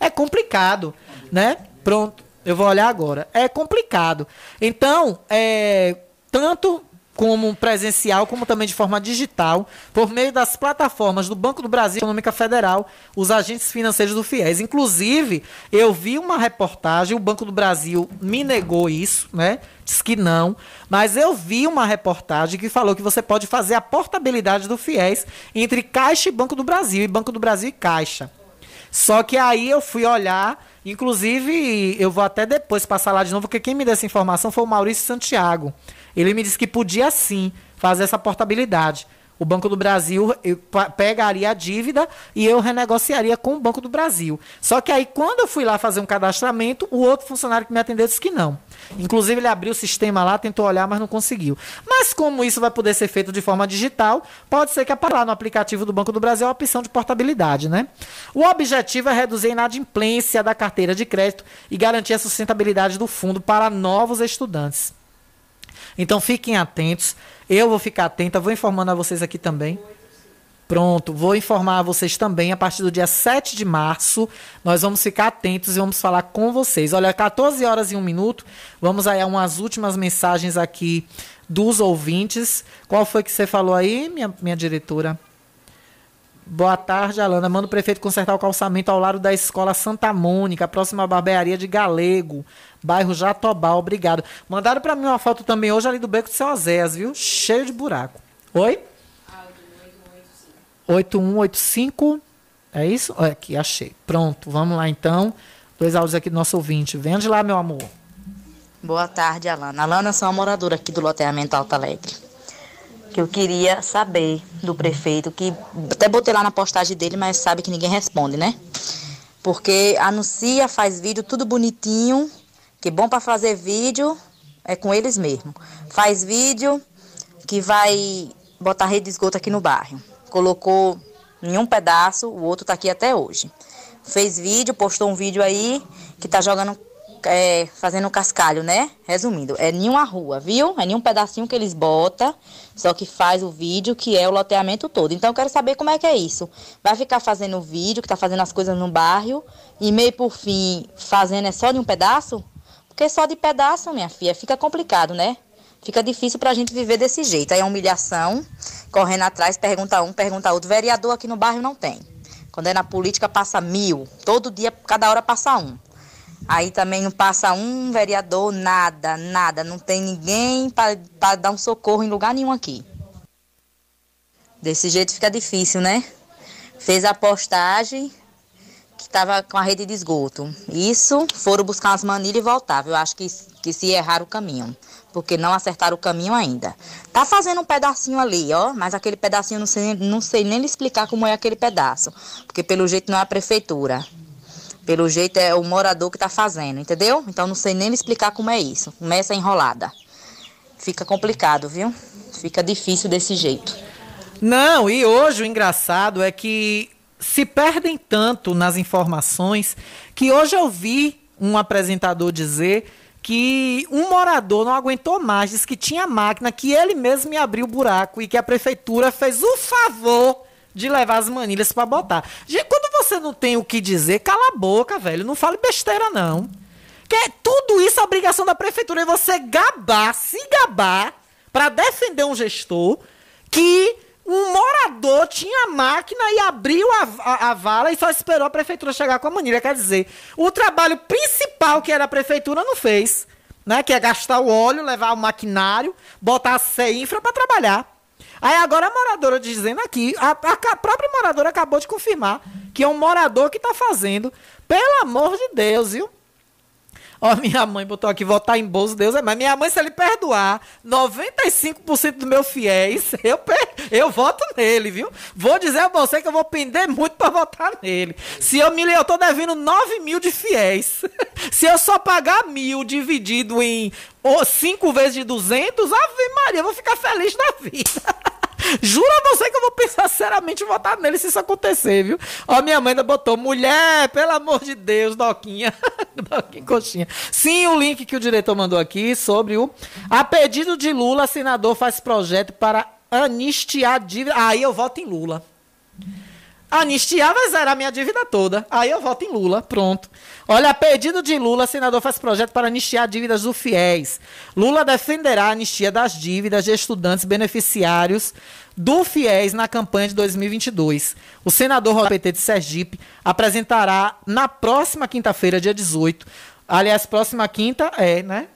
É complicado, né? Pronto, eu vou olhar agora. É complicado. Então, é, tanto como presencial, como também de forma digital, por meio das plataformas do Banco do Brasil Econômica Federal, os agentes financeiros do FIES. Inclusive, eu vi uma reportagem, o Banco do Brasil me negou isso, né? Diz que não, mas eu vi uma reportagem que falou que você pode fazer a portabilidade do FIES entre Caixa e Banco do Brasil, e Banco do Brasil e Caixa. Só que aí eu fui olhar, inclusive eu vou até depois passar lá de novo, porque quem me deu essa informação foi o Maurício Santiago. Ele me disse que podia sim fazer essa portabilidade. O Banco do Brasil pegaria a dívida e eu renegociaria com o Banco do Brasil. Só que aí, quando eu fui lá fazer um cadastramento, o outro funcionário que me atendeu disse que não. Inclusive, ele abriu o sistema lá, tentou olhar, mas não conseguiu. Mas como isso vai poder ser feito de forma digital, pode ser que apareça no aplicativo do Banco do Brasil a opção de portabilidade, né? O objetivo é reduzir a inadimplência da carteira de crédito e garantir a sustentabilidade do fundo para novos estudantes. Então fiquem atentos. Eu vou ficar atenta, vou informando a vocês aqui também. Pronto, vou informar a vocês também. A partir do dia 7 de março, nós vamos ficar atentos e vamos falar com vocês. Olha, 14 horas e 1 minuto. Vamos aí a umas últimas mensagens aqui dos ouvintes. Qual foi que você falou aí, minha, minha diretora? Boa tarde, Alana. Manda o prefeito consertar o calçamento ao lado da escola Santa Mônica, próxima à barbearia de Galego, bairro Jatobá. Obrigado. Mandaram para mim uma foto também hoje ali do beco de seu Oséias, viu? Cheio de buraco. Oi? 8185. É isso? Olha aqui, achei. Pronto, vamos lá então. Dois áudios aqui do nosso ouvinte. Vende lá, meu amor. Boa tarde, Alana. Alana, sou uma moradora aqui do loteamento Alto Alegre que eu queria saber do prefeito, que até botei lá na postagem dele, mas sabe que ninguém responde, né? Porque anuncia, faz vídeo, tudo bonitinho, que bom para fazer vídeo é com eles mesmo. Faz vídeo que vai botar rede de esgoto aqui no bairro. Colocou em um pedaço, o outro tá aqui até hoje. Fez vídeo, postou um vídeo aí que tá jogando é, fazendo cascalho, né? Resumindo, é nenhuma rua, viu? É nenhum pedacinho que eles botam, só que faz o vídeo que é o loteamento todo. Então eu quero saber como é que é isso. Vai ficar fazendo vídeo, que tá fazendo as coisas no bairro, e meio por fim, fazendo é só de um pedaço? Porque só de pedaço, minha filha, fica complicado, né? Fica difícil pra gente viver desse jeito. Aí é humilhação, correndo atrás, pergunta um, pergunta outro. Vereador aqui no bairro não tem. Quando é na política, passa mil. Todo dia, cada hora passa um. Aí também não passa um vereador, nada, nada. Não tem ninguém para dar um socorro em lugar nenhum aqui. Desse jeito fica difícil, né? Fez a postagem estava com a rede de esgoto. Isso, foram buscar umas manilhas e voltavam. Eu acho que, que se erraram o caminho, porque não acertaram o caminho ainda. Tá fazendo um pedacinho ali, ó, mas aquele pedacinho não sei, não sei nem lhe explicar como é aquele pedaço, porque pelo jeito não é a prefeitura. Pelo jeito é o morador que está fazendo, entendeu? Então não sei nem lhe explicar como é isso. Começa enrolada. Fica complicado, viu? Fica difícil desse jeito. Não, e hoje o engraçado é que se perdem tanto nas informações que hoje eu vi um apresentador dizer que um morador não aguentou mais, disse que tinha máquina, que ele mesmo me abriu o buraco e que a prefeitura fez o favor de levar as manilhas para botar. Quando você não tem o que dizer, cala a boca, velho. Não fale besteira, não. Que é tudo isso a obrigação da prefeitura é você gabar, se gabar, para defender um gestor que um morador tinha máquina e abriu a, a, a, vala e só esperou a prefeitura chegar com a manilha. Quer dizer, o trabalho principal que era a prefeitura não fez. Né, que é gastar o óleo, levar o maquinário, botar a infra para trabalhar. Aí agora a moradora dizendo aqui, a, a, própria moradora acabou de confirmar que é um morador que está fazendo. Pelo amor de Deus, viu? Ó, minha mãe botou aqui, votar em bolso, Deus é mais. Minha mãe, se ele perdoar 95% do meu fiéis, *laughs* eu, eu voto nele, viu? Vou dizer a você que eu vou pender muito para votar nele. Se eu me eu tô devendo 9 mil de fiéis. *laughs* se eu só pagar mil dividido em 5 vezes de 200, Ave Maria, eu vou ficar feliz na vida. *laughs* Juro a você que eu vou pensar seriamente em votar nele se isso acontecer, viu? Ó, minha mãe ainda botou, mulher, pelo amor de Deus, Doquinha. *laughs* Doquinha coxinha. Sim, o link que o diretor mandou aqui sobre o. A pedido de Lula, senador faz projeto para anistiar dívida. Aí eu voto em Lula. Anistiar vai zerar minha dívida toda. Aí eu voto em Lula. Pronto. Olha, a pedido de Lula, senador faz projeto para anistiar dívidas do FIES. Lula defenderá a anistia das dívidas de estudantes beneficiários do FIES na campanha de 2022. O senador PT de Sergipe apresentará na próxima quinta-feira, dia 18. Aliás, próxima quinta é, né?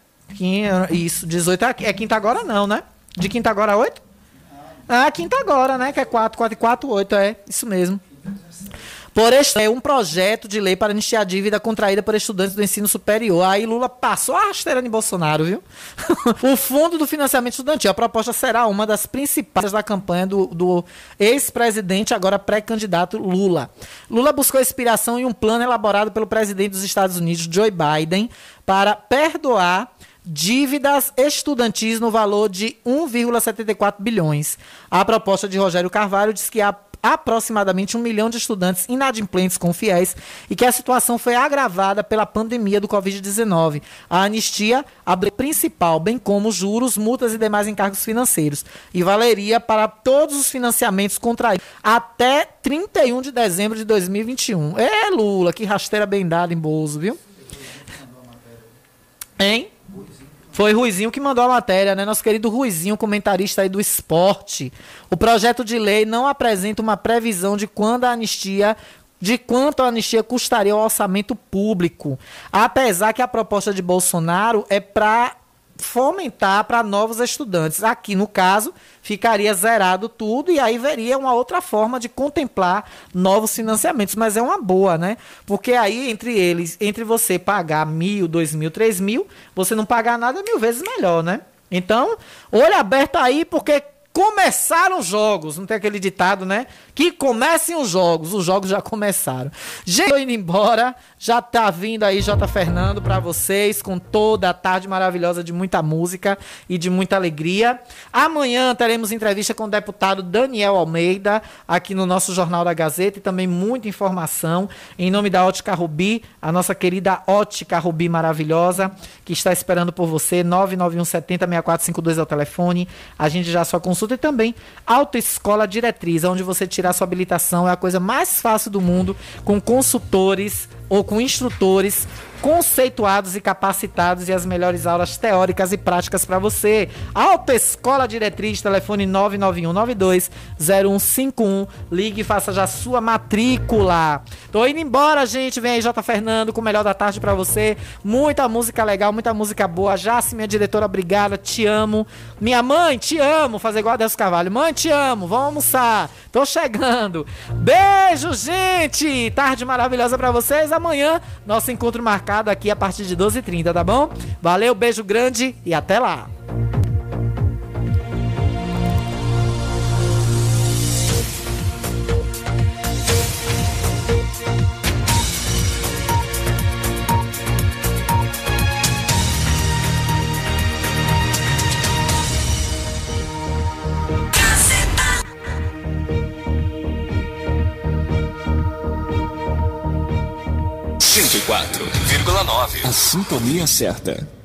Isso, 18 é, é quinta agora não, né? De quinta agora a 8? Ah, quinta agora, né? Que é 4, 4 e 4, 8, é. Isso mesmo. Por este é um projeto de lei para anistiar a dívida contraída por estudantes do ensino superior. Aí Lula passou a rasteira em Bolsonaro, viu? *laughs* o Fundo do Financiamento Estudantil. A proposta será uma das principais da campanha do, do ex-presidente, agora pré-candidato Lula. Lula buscou inspiração em um plano elaborado pelo presidente dos Estados Unidos, Joe Biden, para perdoar dívidas estudantis no valor de 1,74 bilhões. A proposta de Rogério Carvalho diz que há aproximadamente um milhão de estudantes inadimplentes com fiéis e que a situação foi agravada pela pandemia do Covid-19. A anistia abre principal, bem como juros, multas e demais encargos financeiros, e valeria para todos os financiamentos contraídos até 31 de dezembro de 2021. É, Lula, que rasteira bem dada em Bozo, viu? Hein? Foi Ruizinho que mandou a matéria, né? Nosso querido Ruizinho, comentarista aí do esporte. O projeto de lei não apresenta uma previsão de quando a anistia de quanto a anistia custaria ao orçamento público. Apesar que a proposta de Bolsonaro é para fomentar para novos estudantes. Aqui, no caso, ficaria zerado tudo e aí veria uma outra forma de contemplar novos financiamentos. Mas é uma boa, né? Porque aí, entre eles, entre você pagar mil, dois mil, três mil, você não pagar nada mil vezes melhor, né? Então, olho aberto aí, porque começaram os jogos. Não tem aquele ditado, né? Que comecem os jogos. Os jogos já começaram. Gente, tô indo embora. Já tá vindo aí J. Fernando para vocês com toda a tarde maravilhosa de muita música e de muita alegria. Amanhã teremos entrevista com o deputado Daniel Almeida aqui no nosso Jornal da Gazeta e também muita informação em nome da Ótica Rubi, a nossa querida Ótica Rubi maravilhosa, que está esperando por você. 991 70 6452 é o telefone. A gente já só consulta e também Autoescola Diretriz, onde você tirar sua habilitação é a coisa mais fácil do mundo, com consultores ou com instrutores conceituados e capacitados e as melhores aulas teóricas e práticas para você. Autoescola Diretriz, telefone 991920151. Ligue e faça já sua matrícula. Tô indo embora, gente. Vem aí, J. Fernando, com o melhor da tarde para você. Muita música legal, muita música boa. Jace, minha diretora, obrigada. Te amo. Minha mãe, te amo. Fazer igual a Deus Carvalho. Mãe, te amo. Vamos almoçar. Tô chegando. Beijo, gente. Tarde maravilhosa para vocês. Amanhã, nosso encontro marcado aqui a partir de 12h30, tá bom? Valeu, beijo grande e até lá. A sintonia certa.